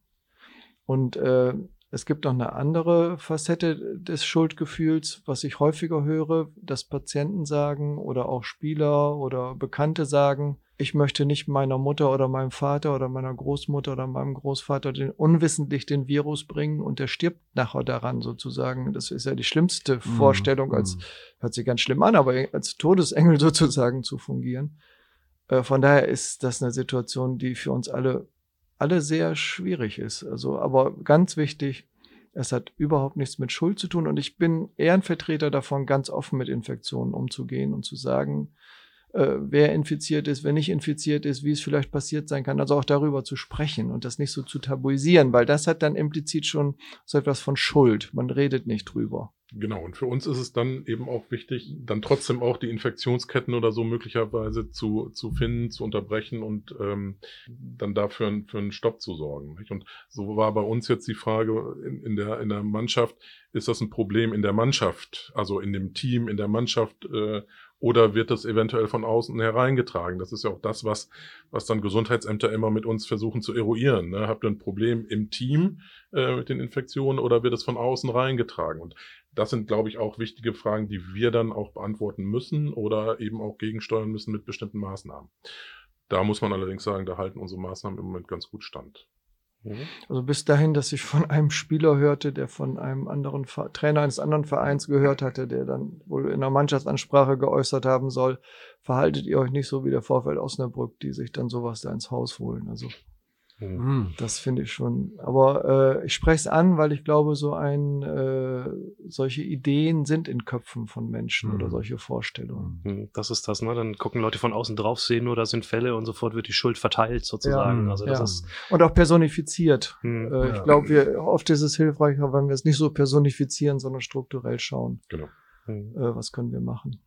Und äh, es gibt noch eine andere Facette des Schuldgefühls, was ich häufiger höre, dass Patienten sagen oder auch Spieler oder Bekannte sagen, ich möchte nicht meiner Mutter oder meinem Vater oder meiner Großmutter oder meinem Großvater den, unwissentlich den Virus bringen und der stirbt nachher daran sozusagen. Das ist ja die schlimmste Vorstellung, als Mhm. hört sich ganz schlimm an, aber als Todesengel sozusagen zu fungieren. Äh, von daher ist das eine Situation, die für uns alle, alle sehr schwierig ist. Also, aber ganz wichtig, es hat überhaupt nichts mit Schuld zu tun und ich bin eher ein Vertreter davon, ganz offen mit Infektionen umzugehen und zu sagen, äh, wer infiziert ist, wer nicht infiziert ist, wie es vielleicht passiert sein kann, also auch darüber zu sprechen und das nicht so zu tabuisieren, weil das hat dann implizit schon so etwas von Schuld. Man redet nicht drüber. Genau, und für uns ist es dann eben auch wichtig, dann trotzdem auch die Infektionsketten oder so möglicherweise zu, zu finden, zu unterbrechen und ähm, dann dafür für einen Stopp zu sorgen. Nicht? Und so war bei uns jetzt die Frage in, in, der, in der Mannschaft, ist das ein Problem in der Mannschaft, also in dem Team, in der Mannschaft, äh, oder wird das eventuell von außen hereingetragen? Das ist ja auch das, was, was dann Gesundheitsämter immer mit uns versuchen zu eruieren. Ne? Habt ihr ein Problem im Team äh, mit den Infektionen oder wird es von außen reingetragen? Und das sind, glaube ich, auch wichtige Fragen, die wir dann auch beantworten müssen oder eben auch gegensteuern müssen mit bestimmten Maßnahmen. Da muss man allerdings sagen, da halten unsere Maßnahmen im Moment ganz gut stand. Also bis dahin, dass ich von einem Spieler hörte, der von einem anderen Trainer eines anderen Vereins gehört hatte, der dann wohl in einer Mannschaftsansprache geäußert haben soll, verhaltet ihr euch nicht so wie der Vorfeld Osnabrück, die sich dann sowas da ins Haus holen. Also Mhm. das finde ich schon. Aber äh, ich spreche es an, weil ich glaube, so ein äh, solche Ideen sind in Köpfen von Menschen Mhm. oder solche Vorstellungen. Hm, Das ist das, ne? Dann gucken Leute von außen drauf, sehen nur, da sind Fälle und sofort wird die Schuld verteilt sozusagen. Ja, also das ja. ist Und auch personifiziert. hm, Äh, Ja. Ich glaube, wir oft ist es hilfreicher, wenn wir es nicht so personifizieren, sondern strukturell schauen, Genau. hm. äh, was können wir machen.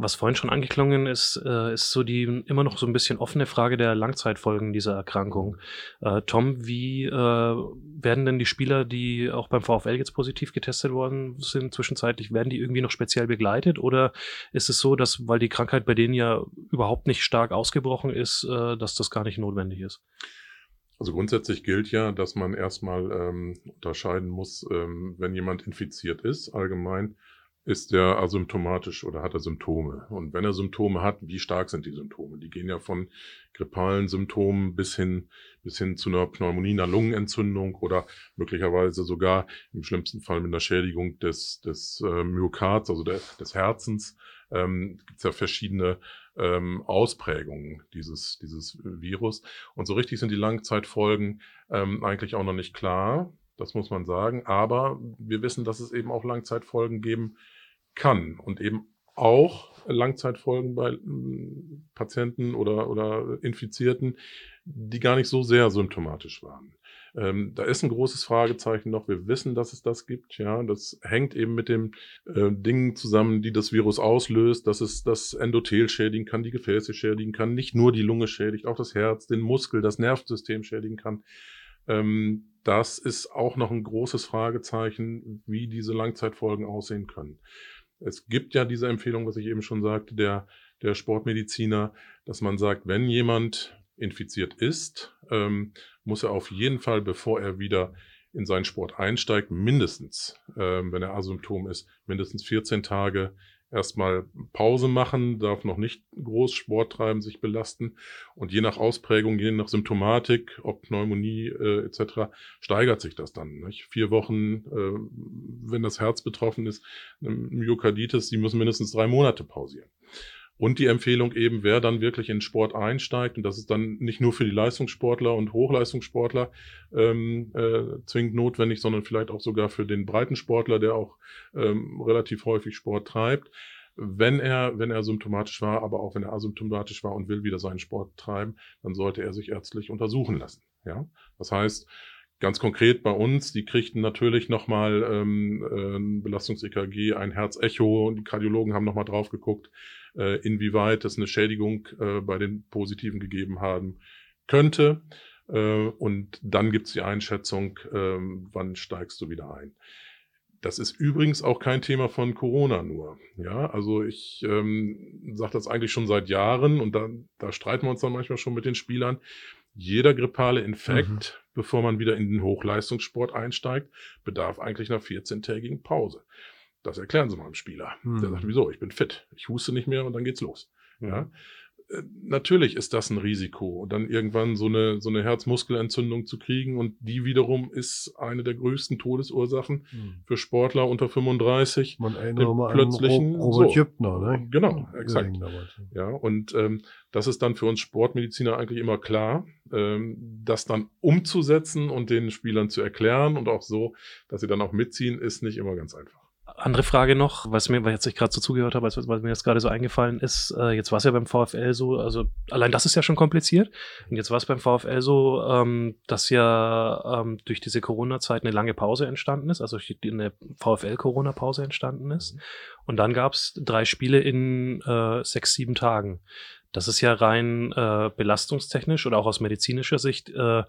Was vorhin schon angeklungen ist, äh, ist so die immer noch so ein bisschen offene Frage der Langzeitfolgen dieser Erkrankung. Äh, Tom, wie äh, werden denn die Spieler, die auch beim VfL jetzt positiv getestet worden sind, zwischenzeitlich, werden die irgendwie noch speziell begleitet? Oder ist es so, dass, weil die Krankheit bei denen ja überhaupt nicht stark ausgebrochen ist, dass das gar nicht notwendig ist? Also grundsätzlich gilt ja, dass man erstmal ähm, unterscheiden muss, ähm, wenn jemand infiziert ist, allgemein, ist er asymptomatisch oder hat er Symptome? Und wenn er Symptome hat, wie stark sind die Symptome? Die gehen ja von grippalen Symptomen bis hin, bis hin zu einer Pneumonie, einer Lungenentzündung oder möglicherweise sogar im schlimmsten Fall mit einer Schädigung des, des äh, Myokards, also der, des Herzens. Ähm, Gibt es ja verschiedene ähm, Ausprägungen dieses, dieses Virus. Und so richtig sind die Langzeitfolgen ähm, eigentlich auch noch nicht klar. Das muss man sagen. Aber wir wissen, dass es eben auch Langzeitfolgen geben kann und eben auch Langzeitfolgen bei ähm, Patienten oder, oder Infizierten, die gar nicht so sehr symptomatisch waren. Ähm, da ist ein großes Fragezeichen noch. Wir wissen, dass es das gibt. Ja, das hängt eben mit den äh, Dingen zusammen, die das Virus auslöst, dass es das Endothel schädigen kann, die Gefäße schädigen kann, nicht nur die Lunge schädigt, auch das Herz, den Muskel, das Nervensystem schädigen kann. Ähm, das ist auch noch ein großes Fragezeichen, wie diese Langzeitfolgen aussehen können. Es gibt ja diese Empfehlung, was ich eben schon sagte, der, der Sportmediziner, dass man sagt, wenn jemand infiziert ist, ähm, muss er auf jeden Fall, bevor er wieder in seinen Sport einsteigt, mindestens, ähm, wenn er asymptom ist, mindestens 14 Tage erstmal Pause machen, darf noch nicht groß Sport treiben, sich belasten und je nach Ausprägung, je nach Symptomatik, ob Pneumonie äh, etc., steigert sich das dann. Nicht? Vier Wochen, äh, wenn das Herz betroffen ist, eine Myokarditis, die müssen mindestens drei Monate pausieren. Und die Empfehlung eben, wer dann wirklich in Sport einsteigt, und das ist dann nicht nur für die Leistungssportler und Hochleistungssportler ähm, äh, zwingend notwendig, sondern vielleicht auch sogar für den Breitensportler, der auch ähm, relativ häufig Sport treibt. Wenn er, wenn er symptomatisch war, aber auch wenn er asymptomatisch war und will wieder seinen Sport treiben, dann sollte er sich ärztlich untersuchen lassen. Ja, das heißt, Ganz konkret bei uns, die kriegten natürlich nochmal ähm, ein Belastungs-EKG, ein Herzecho, die Kardiologen haben nochmal drauf geguckt, äh, inwieweit es eine Schädigung äh, bei den Positiven gegeben haben könnte. Äh, und dann gibt's die Einschätzung, äh, wann steigst du wieder ein. Das ist übrigens auch kein Thema von Corona nur. Ja, also ich ähm, sage das eigentlich schon seit Jahren und da, da streiten wir uns dann manchmal schon mit den Spielern. Jeder grippale Infekt, mhm. Bevor man wieder in den Hochleistungssport einsteigt, bedarf eigentlich einer 14-tägigen Pause. Das erklären Sie mal dem Spieler. Mhm. Der sagt, wieso? Ich bin fit. Ich huste nicht mehr und dann geht's los. Ja. Äh, natürlich ist das ein Risiko, dann irgendwann so eine, so eine Herzmuskelentzündung zu kriegen. Und die wiederum ist eine der größten Todesursachen mhm. für Sportler unter 35. Man erinnert mal plötzlichen, an Robert so, Jübner, ne? Genau, exakt. Ja, und ähm, das ist dann für uns Sportmediziner eigentlich immer klar, ähm, das dann umzusetzen und den Spielern zu erklären und auch so, dass sie dann auch mitziehen, ist nicht immer ganz einfach andere Frage noch, was mir, weil jetzt ich gerade so zugehört habe, was, was mir jetzt gerade so eingefallen ist, äh, jetzt war es ja beim VfL so, also allein das ist ja schon kompliziert. Und jetzt war es beim VfL so, ähm, dass ja ähm, durch diese Corona-Zeit eine lange Pause entstanden ist, also eine VfL-Corona-Pause entstanden ist. Und dann gab es drei Spiele in äh, sechs, sieben Tagen. Das ist ja rein äh, belastungstechnisch oder auch aus medizinischer Sicht äh,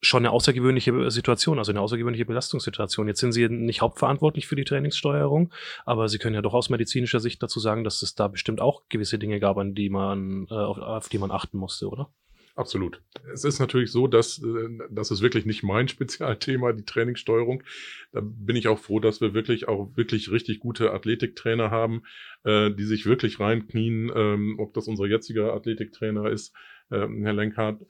schon eine außergewöhnliche Situation, also eine außergewöhnliche Belastungssituation. Jetzt sind Sie nicht hauptverantwortlich für die Trainingssteuerung, aber Sie können ja doch aus medizinischer Sicht dazu sagen, dass es da bestimmt auch gewisse Dinge gab, an die man, äh, auf, auf die man achten musste, oder? Absolut. Es ist natürlich so, dass äh, das ist wirklich nicht mein Spezialthema, die Trainingssteuerung. Da bin ich auch froh, dass wir wirklich auch wirklich richtig gute Athletiktrainer haben, äh, die sich wirklich reinknien, ähm, ob das unser jetziger Athletiktrainer ist, äh, Herr Lenkhardt,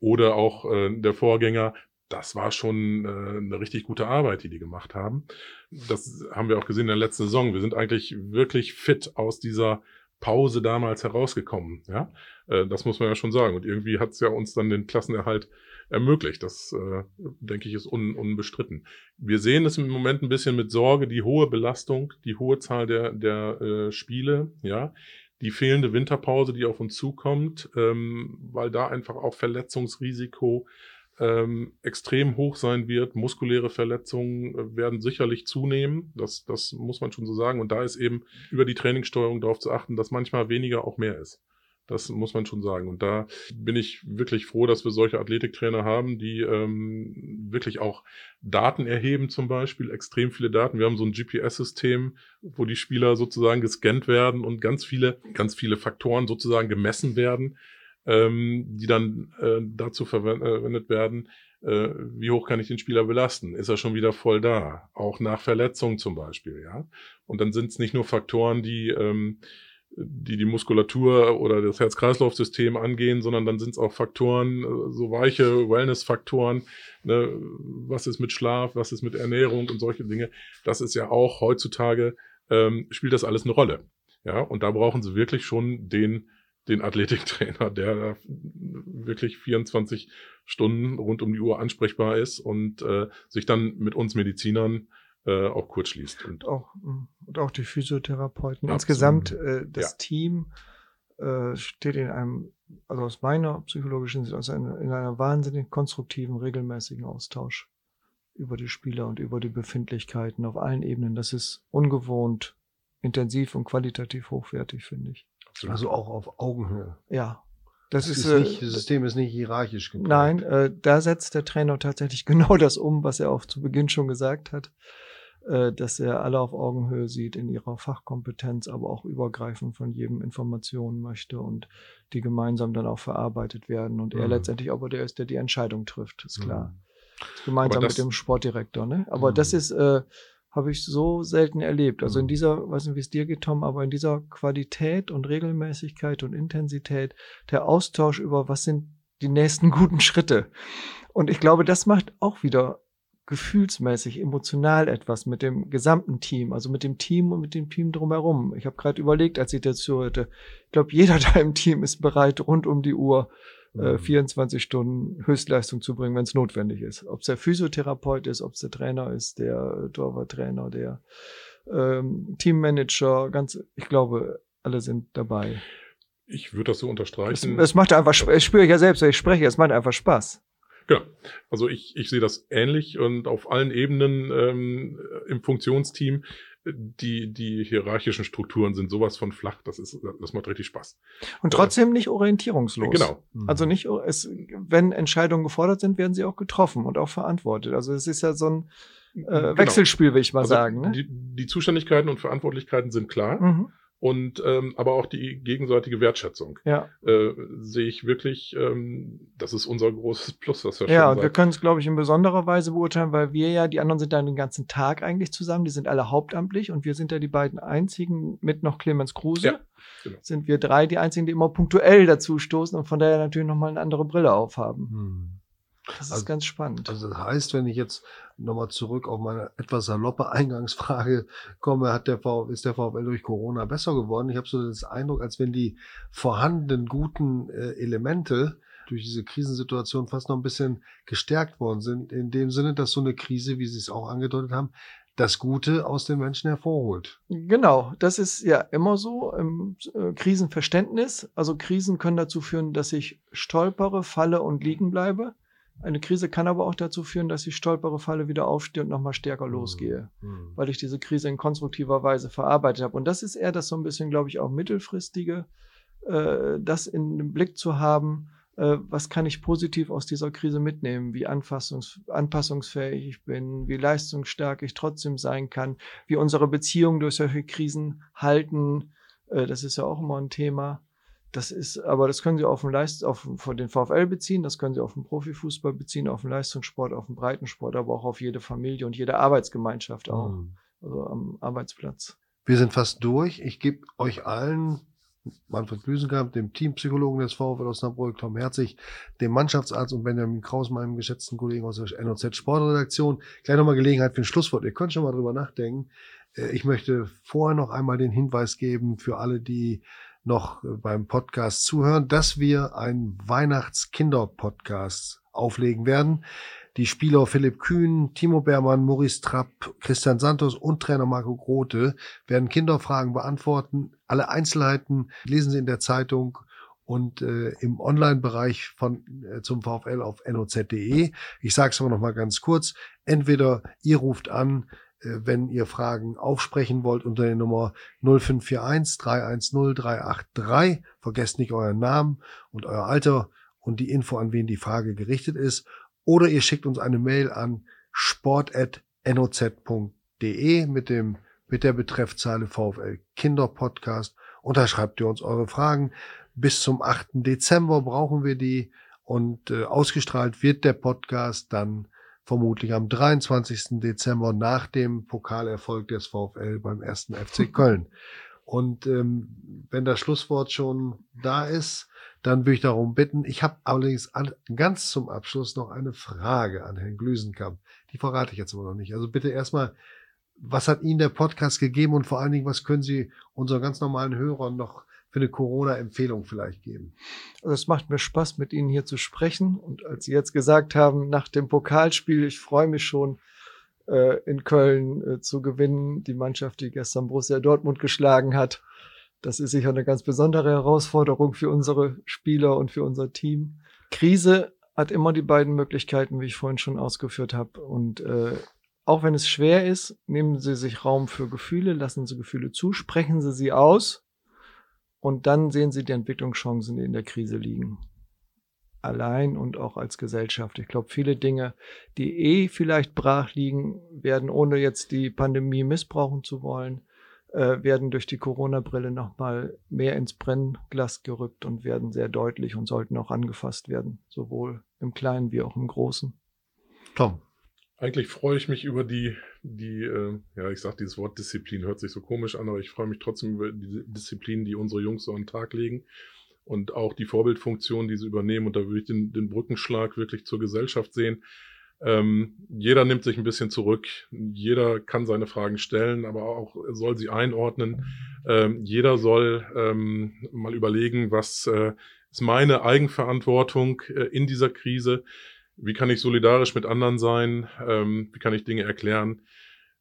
oder auch äh, der Vorgänger, das war schon äh, eine richtig gute Arbeit, die die gemacht haben. Das haben wir auch gesehen in der letzten Saison. Wir sind eigentlich wirklich fit aus dieser Pause damals herausgekommen. Ja, äh, das muss man ja schon sagen. Und irgendwie hat es ja uns dann den Klassenerhalt ermöglicht. Das äh, denke ich ist un unbestritten. Wir sehen es im Moment ein bisschen mit Sorge, die hohe Belastung, die hohe Zahl der der äh, Spiele. Ja, die fehlende Winterpause, die auf uns zukommt, ähm, weil da einfach auch Verletzungsrisiko ähm, extrem hoch sein wird. Muskuläre Verletzungen äh, werden sicherlich zunehmen. Das, das muss man schon so sagen. Und da ist eben über die Trainingssteuerung darauf zu achten, dass manchmal weniger auch mehr ist. Das muss man schon sagen. Und da bin ich wirklich froh, dass wir solche Athletiktrainer haben, die ähm, wirklich auch Daten erheben, zum Beispiel, extrem viele Daten. Wir haben so ein GPS-System, wo die Spieler sozusagen gescannt werden und ganz viele, ganz viele Faktoren sozusagen gemessen werden, ähm, die dann äh, dazu verwendet werden, äh, wie hoch kann ich den Spieler belasten? Ist er schon wieder voll da? Auch nach Verletzungen zum Beispiel, ja. Und dann sind es nicht nur Faktoren, die ähm, die die Muskulatur oder das Herz-Kreislauf-System angehen, sondern dann sind es auch Faktoren, äh, so weiche Wellness-Faktoren. Ne? Was ist mit Schlaf, was ist mit Ernährung und solche Dinge. Das ist ja auch heutzutage, ähm, spielt das alles eine Rolle. Ja, und da brauchen sie wirklich schon den, den Athletiktrainer, der wirklich 24 Stunden rund um die Uhr ansprechbar ist und äh, sich dann mit uns Medizinern äh, auch kurz schließt. Und auch, mm, und auch die Physiotherapeuten. Absolut. Insgesamt äh, das ja. Team äh, steht in einem, also aus meiner psychologischen Sicht, aus einer, in einer wahnsinnig konstruktiven, regelmäßigen Austausch über die Spieler und über die Befindlichkeiten auf allen Ebenen. Das ist ungewohnt intensiv und qualitativ hochwertig, finde ich. Also auch auf Augenhöhe. Ja, das, das ist, ist nicht, das System ist nicht hierarchisch geprägt. Nein, äh, da setzt der Trainer tatsächlich genau das um, was er auch zu Beginn schon gesagt hat äh, dass er alle auf Augenhöhe sieht in ihrer Fachkompetenz, aber auch übergreifend von jedem Informationen möchte und die gemeinsam dann auch verarbeitet werden. Und mhm. er letztendlich aber der ist, der die Entscheidung trifft, ist klar. Mhm. Gemeinsam das, mit dem Sportdirektor, ne? Aber mhm. das ist, äh, habe ich so selten erlebt. Also in mhm. dieser, weiß nicht, wie es dir geht, Tom, aber in dieser Qualität und Regelmäßigkeit und Intensität, der Austausch über was sind die nächsten guten Schritte. Und ich glaube, das macht auch wieder gefühlsmäßig, emotional etwas mit dem gesamten Team, also mit dem Team und mit dem Team drumherum. Ich habe gerade überlegt, als ich dazu hörte, ich glaube, jeder da im Team ist bereit, rund um die Uhr äh, 24 mhm. Stunden Höchstleistung zu bringen, wenn es notwendig ist. Ob es der Physiotherapeut ist, ob es der Trainer ist, der Torwarttrainer, der ähm, Teammanager, ganz, ich glaube, alle sind dabei. Ich würde das so unterstreichen. Es, es macht einfach, ich spüre ja selbst, wenn ich spreche, es macht einfach Spaß. Genau. Also ich, ich sehe das ähnlich und auf allen Ebenen ähm, im Funktionsteam die, die hierarchischen Strukturen sind sowas von flach, das ist, das macht richtig Spaß. Und trotzdem nicht orientierungslos. Genau. Also nicht, es, wenn Entscheidungen gefordert sind, werden sie auch getroffen und auch verantwortet. Also es ist ja so ein äh, Genau. Wechselspiel, will ich mal Also sagen. Ne? Die, die Zuständigkeiten und Verantwortlichkeiten sind klar. Mhm. Und ähm, aber auch die gegenseitige Wertschätzung Ja, äh, sehe ich wirklich, ähm, das ist unser großes Plus, was wir ja schon und wir können es, glaube ich, in besonderer Weise beurteilen, weil wir ja, die anderen sind dann den ganzen Tag eigentlich zusammen, die sind alle hauptamtlich und wir sind ja die beiden einzigen, mit noch Clemens Kruse, Ja, genau. sind wir drei die einzigen, die immer punktuell dazu stoßen und von daher natürlich nochmal eine andere Brille aufhaben. Hm. Das ist Also- ganz spannend. Also das heißt, wenn ich jetzt nochmal zurück auf meine etwas saloppe Eingangsfrage komme, hat der VfL, ist der VfL durch Corona besser geworden? Ich habe so den Eindruck, als wenn die vorhandenen guten äh, Elemente durch diese Krisensituation fast noch ein bisschen gestärkt worden sind. In dem Sinne, dass so eine Krise, wie Sie es auch angedeutet haben, das Gute aus den Menschen hervorholt. Genau, das ist ja immer so im äh, Krisenverständnis. Also Krisen können dazu führen, dass ich stolpere, falle und liegen bleibe. Eine Krise kann aber auch dazu führen, dass ich stolpere, falle, wieder aufstehe und nochmal stärker losgehe, Hm. weil ich diese Krise in konstruktiver Weise verarbeitet habe. Und das ist eher das so ein bisschen, glaube ich, auch mittelfristige, äh, das in den Blick zu haben, äh, was kann ich positiv aus dieser Krise mitnehmen, wie anpassungs anpassungsfähig ich bin, wie leistungsstark ich trotzdem sein kann, wie unsere Beziehungen durch solche Krisen halten. Äh, das ist ja auch immer ein Thema. Das ist, aber das können Sie auf den Leist, auf von den VfL beziehen, das können Sie auf den Profifußball beziehen, auf den Leistungssport, auf den Breitensport, aber auch auf jede Familie und jede Arbeitsgemeinschaft auch, Hm. also am Arbeitsplatz. Wir sind fast durch. Ich gebe euch allen, Manfred Büsenkamp, dem Teampsychologen des VfL Osnabrück, Tom Herzig, dem Mannschaftsarzt und Benjamin Kraus, meinem geschätzten Kollegen aus der NOZ Sportredaktion, gleich nochmal Gelegenheit für ein Schlusswort. Ihr könnt schon mal drüber nachdenken. Äh, Ich möchte vorher noch einmal den Hinweis geben für alle, die noch beim Podcast zuhören, dass wir einen Weihnachts-Kinder-Podcast auflegen werden. Die Spieler Philipp Kühn, Timo Beermann, Maurice Trapp, Christian Santos und Trainer Marco Grote werden Kinderfragen beantworten. Alle Einzelheiten lesen Sie in der Zeitung und äh, im Online-Bereich von äh, zum VfL auf noz.de. Ich sage es aber noch mal ganz kurz. Entweder ihr ruft an, wenn ihr Fragen aufsprechen wollt unter der Nummer 0541 310 383. Vergesst nicht euren Namen und euer Alter und die Info, an wen die Frage gerichtet ist. Oder ihr schickt uns eine Mail an sport.noz.de mit dem mit der Betreffzeile VfL Kinderpodcast. Und da schreibt ihr uns eure Fragen. Bis zum 8. Dezember brauchen wir die und äh, ausgestrahlt wird der Podcast dann vermutlich am 23. Dezember nach dem Pokalerfolg des VfL beim ersten FC Köln. Und ähm, wenn das Schlusswort schon da ist, dann würde ich darum bitten. Ich habe allerdings an, ganz zum Abschluss noch eine Frage an Herrn Glüsenkamp. Die verrate ich jetzt aber noch nicht. Also bitte erstmal, was hat Ihnen der Podcast gegeben und vor allen Dingen, was können Sie unseren ganz normalen Hörern noch für eine Corona-Empfehlung vielleicht geben? Also es macht mir Spaß, mit Ihnen hier zu sprechen. Und als Sie jetzt gesagt haben, nach dem Pokalspiel, ich freue mich schon, äh, in Köln äh, zu gewinnen, die Mannschaft, die gestern Borussia Dortmund geschlagen hat. Das ist sicher eine ganz besondere Herausforderung für unsere Spieler und für unser Team. Krise hat immer die beiden Möglichkeiten, wie ich vorhin schon ausgeführt habe. Und äh, auch wenn es schwer ist, nehmen Sie sich Raum für Gefühle, lassen Sie Gefühle zu, sprechen Sie sie aus und dann sehen Sie die Entwicklungschancen, die in der Krise liegen. Allein und auch als Gesellschaft. Ich glaube, viele Dinge, die eh vielleicht brach liegen, werden, ohne jetzt die Pandemie missbrauchen zu wollen, äh, werden durch die Corona-Brille nochmal mehr ins Brennglas gerückt und werden sehr deutlich und sollten auch angefasst werden, sowohl im Kleinen wie auch im Großen. Tom. Eigentlich freue ich mich über die, die, äh, ja, ich sag dieses Wort Disziplin hört sich so komisch an, aber ich freue mich trotzdem über die Disziplin, die unsere Jungs so an den Tag legen und auch die Vorbildfunktion, die sie übernehmen. Und da würde ich den, den Brückenschlag wirklich zur Gesellschaft sehen. Ähm, jeder nimmt sich ein bisschen zurück, jeder kann seine Fragen stellen, aber auch soll sie einordnen. Ähm, jeder soll ähm, mal überlegen, was äh, ist meine Eigenverantwortung äh, in dieser Krise wie kann ich solidarisch mit anderen sein? Ähm, wie kann ich Dinge erklären?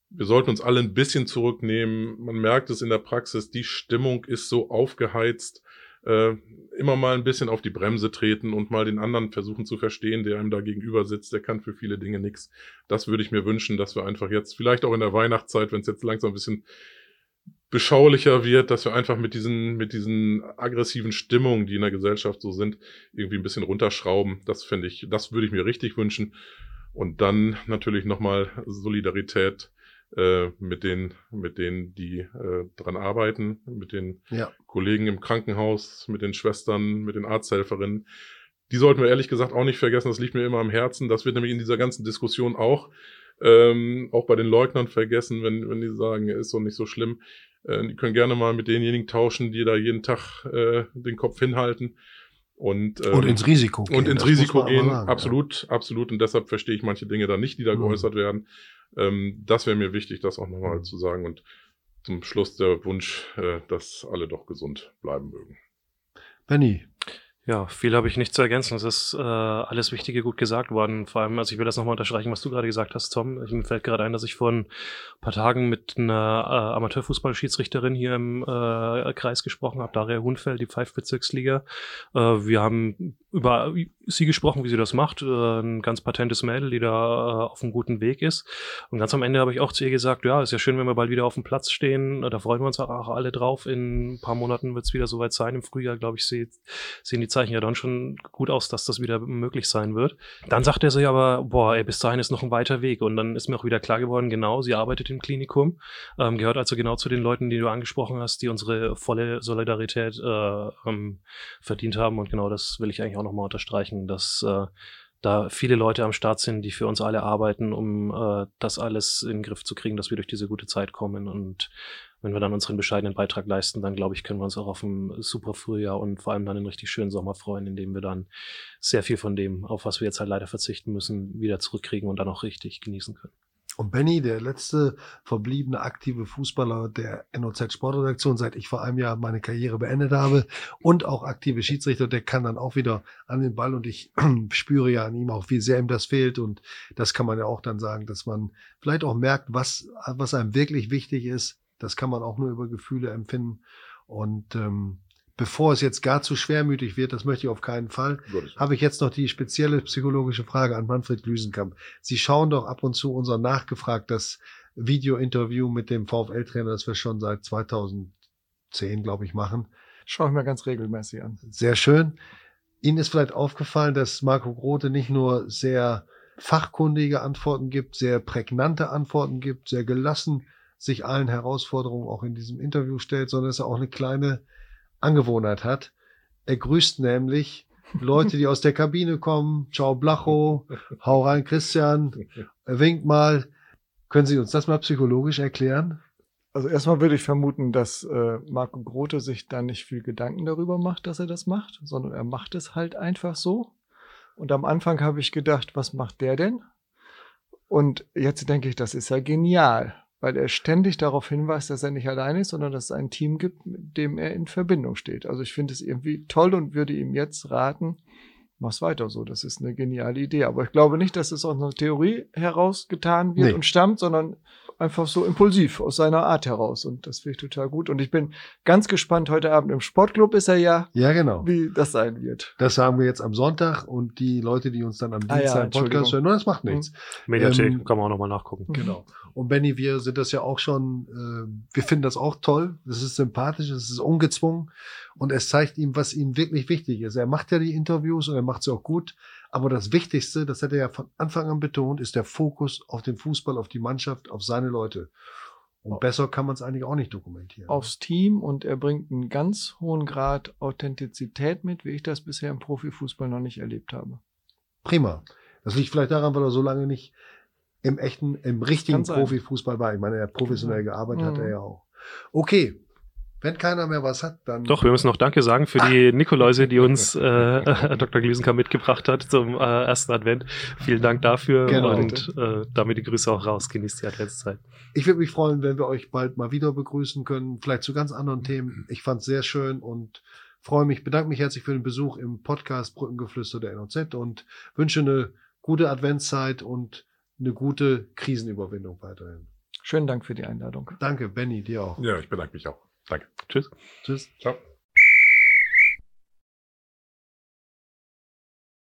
Wir sollten uns alle ein bisschen zurücknehmen. Man merkt es in der Praxis, die Stimmung ist so aufgeheizt. äh, immer mal ein bisschen auf die Bremse treten und mal den anderen versuchen zu verstehen, der einem da gegenüber sitzt, der kann für viele Dinge nichts. Das würde ich mir wünschen, dass wir einfach jetzt, vielleicht auch in der Weihnachtszeit, wenn es jetzt langsam ein bisschen beschaulicher wird, dass wir einfach mit diesen, mit diesen aggressiven Stimmungen, die in der Gesellschaft so sind, irgendwie ein bisschen runterschrauben. Das finde ich, das würde ich mir richtig wünschen. Und dann natürlich nochmal Solidarität äh, mit den, mit denen, die äh, dran arbeiten, mit den Ja. Kollegen im Krankenhaus, mit den Schwestern, mit den Arzthelferinnen. Die sollten wir ehrlich gesagt auch nicht vergessen. Das liegt mir immer am Herzen. Das wird nämlich in dieser ganzen Diskussion auch, ähm, auch bei den Leugnern vergessen, wenn, wenn die sagen, ist doch nicht so schlimm. Äh, die können gerne mal mit denjenigen tauschen, die da jeden Tag äh, den Kopf hinhalten. Und, ähm, Und ins Risiko gehen. und ins das Risiko gehen, sagen, absolut, absolut. Und deshalb verstehe ich manche Dinge da nicht, die da Mhm. geäußert werden. Ähm, das wäre mir wichtig, das auch nochmal Mhm. zu sagen. Und zum Schluss der Wunsch, äh, dass alle doch gesund bleiben mögen. Ja. Benny, Ja, viel habe ich nicht zu ergänzen. Es ist äh, alles Wichtige gut gesagt worden. Vor allem, also ich will das nochmal unterstreichen, was du gerade gesagt hast, Tom. Ich, mir fällt gerade ein, dass ich vor ein paar Tagen mit einer äh, Amateurfußballschiedsrichterin hier im äh, Kreis gesprochen habe, Daria Hunfeld, die Pfeifbezirksliga. Äh, wir haben über sie gesprochen, wie sie das macht. Äh, ein ganz patentes Mädel, die da äh, auf einem guten Weg ist. Und ganz am Ende habe ich auch zu ihr gesagt, ja, ist ja schön, wenn wir bald wieder auf dem Platz stehen. Da freuen wir uns auch alle drauf. In ein paar Monaten wird es wieder soweit sein. Im Frühjahr, glaube ich, sehen die Zeichen ja dann schon gut aus, dass das wieder möglich sein wird. Dann sagt er ja, aber boah, ey, bis dahin ist noch ein weiter Weg. Und dann ist mir auch wieder klar geworden, genau, sie arbeitet im Klinikum, ähm, gehört also genau zu den Leuten, die du angesprochen hast, die unsere volle Solidarität äh, ähm, verdient haben. Und genau das will ich eigentlich auch nochmal unterstreichen, dass äh, da viele Leute am Start sind, die für uns alle arbeiten, um äh, das alles in den Griff zu kriegen, dass wir durch diese gute Zeit kommen. Und wenn wir dann unseren bescheidenen Beitrag leisten, dann glaube ich, können wir uns auch auf ein super Frühjahr und vor allem dann einen richtig schönen Sommer freuen, indem wir dann sehr viel von dem, auf was wir jetzt halt leider verzichten müssen, wieder zurückkriegen und dann auch richtig genießen können. Und Benny, der letzte verbliebene aktive Fußballer der NOZ Sportredaktion, seit ich vor einem Jahr meine Karriere beendet habe und auch aktive Schiedsrichter, der kann dann auch wieder an den Ball und ich spüre ja an ihm auch, wie sehr ihm das fehlt und das kann man ja auch dann sagen, dass man vielleicht auch merkt, was, was einem wirklich wichtig ist. Das kann man auch nur über Gefühle empfinden und ähm, bevor es jetzt gar zu schwermütig wird, das möchte ich auf keinen Fall, habe ich jetzt noch die spezielle psychologische Frage an Manfred Glüsenkamp. Sie schauen doch ab und zu unser nachgefragt, das Video-Interview mit dem VfL-Trainer, das wir schon seit 2010, glaube ich, machen. Schaue ich mir ganz regelmäßig an. Sehr schön. Ihnen ist vielleicht aufgefallen, dass Marco Grote nicht nur sehr fachkundige Antworten gibt, sehr prägnante Antworten gibt, sehr gelassen sich allen Herausforderungen auch in diesem Interview stellt, sondern dass er auch eine kleine Angewohnheit hat. Er grüßt nämlich Leute, die aus der Kabine kommen. Ciao Blacho, hau rein Christian, winkt mal. Können Sie uns das mal psychologisch erklären? Also erstmal würde ich vermuten, dass äh, Marco Grote sich da nicht viel Gedanken darüber macht, dass er das macht, sondern er macht es halt einfach so. Und am Anfang habe ich gedacht, was macht der denn? Und jetzt denke ich, das ist ja genial, weil er ständig darauf hinweist, dass er nicht allein ist, sondern dass es ein Team gibt, mit dem er in Verbindung steht. Also ich finde es irgendwie toll und würde ihm jetzt raten, mach's weiter so. Das ist eine geniale Idee. Aber ich glaube nicht, dass es aus einer Theorie herausgetan wird Nee. und stammt, sondern einfach so impulsiv aus seiner Art heraus. Und das finde ich total gut. Und ich bin ganz gespannt. Heute Abend im Sportclub ist er ja, Ja, genau. wie das sein wird. Das sagen wir jetzt am Sonntag und die Leute, die uns dann am Ah ja, Dienstag Podcast hören, das macht nichts. Mediathek, Ähm, kann man auch nochmal nachgucken. Genau. Und Benny, wir sind das ja auch schon, äh, wir finden das auch toll. Das ist sympathisch, es ist ungezwungen und es zeigt ihm, was ihm wirklich wichtig ist. Er macht ja die Interviews und er macht sie auch gut. Aber das Wichtigste, das hat er ja von Anfang an betont, ist der Fokus auf den Fußball, auf die Mannschaft, auf seine Leute. Und besser kann man es eigentlich auch nicht dokumentieren. Aufs Team und er bringt einen ganz hohen Grad Authentizität mit, wie ich das bisher im Profifußball noch nicht erlebt habe. Prima. Das liegt vielleicht daran, weil er so lange nicht im echten, im richtigen. Profifußball war. Ich meine, er hat professionell gearbeitet, hat Mhm. er ja auch. Okay. Wenn keiner mehr was hat, dann. Doch, wir müssen noch Danke sagen für die Nikoläuse, die uns äh, Dr. Gliesenkamp mitgebracht hat zum äh, ersten Advent. Vielen Dank dafür Genau. und äh, damit die Grüße auch raus. Genießt die Adventszeit. Ich würde mich freuen, wenn wir euch bald mal wieder begrüßen können, vielleicht zu ganz anderen Themen. Ich fand es sehr schön und freue mich, bedanke mich herzlich für den Besuch im Podcast Brückengeflüster der NOZ und wünsche eine gute Adventszeit und eine gute Krisenüberwindung weiterhin. Schönen Dank für die Einladung. Danke, Benny, dir auch. Ja, ich bedanke mich auch. Danke. Tschüss. Tschüss. Ciao.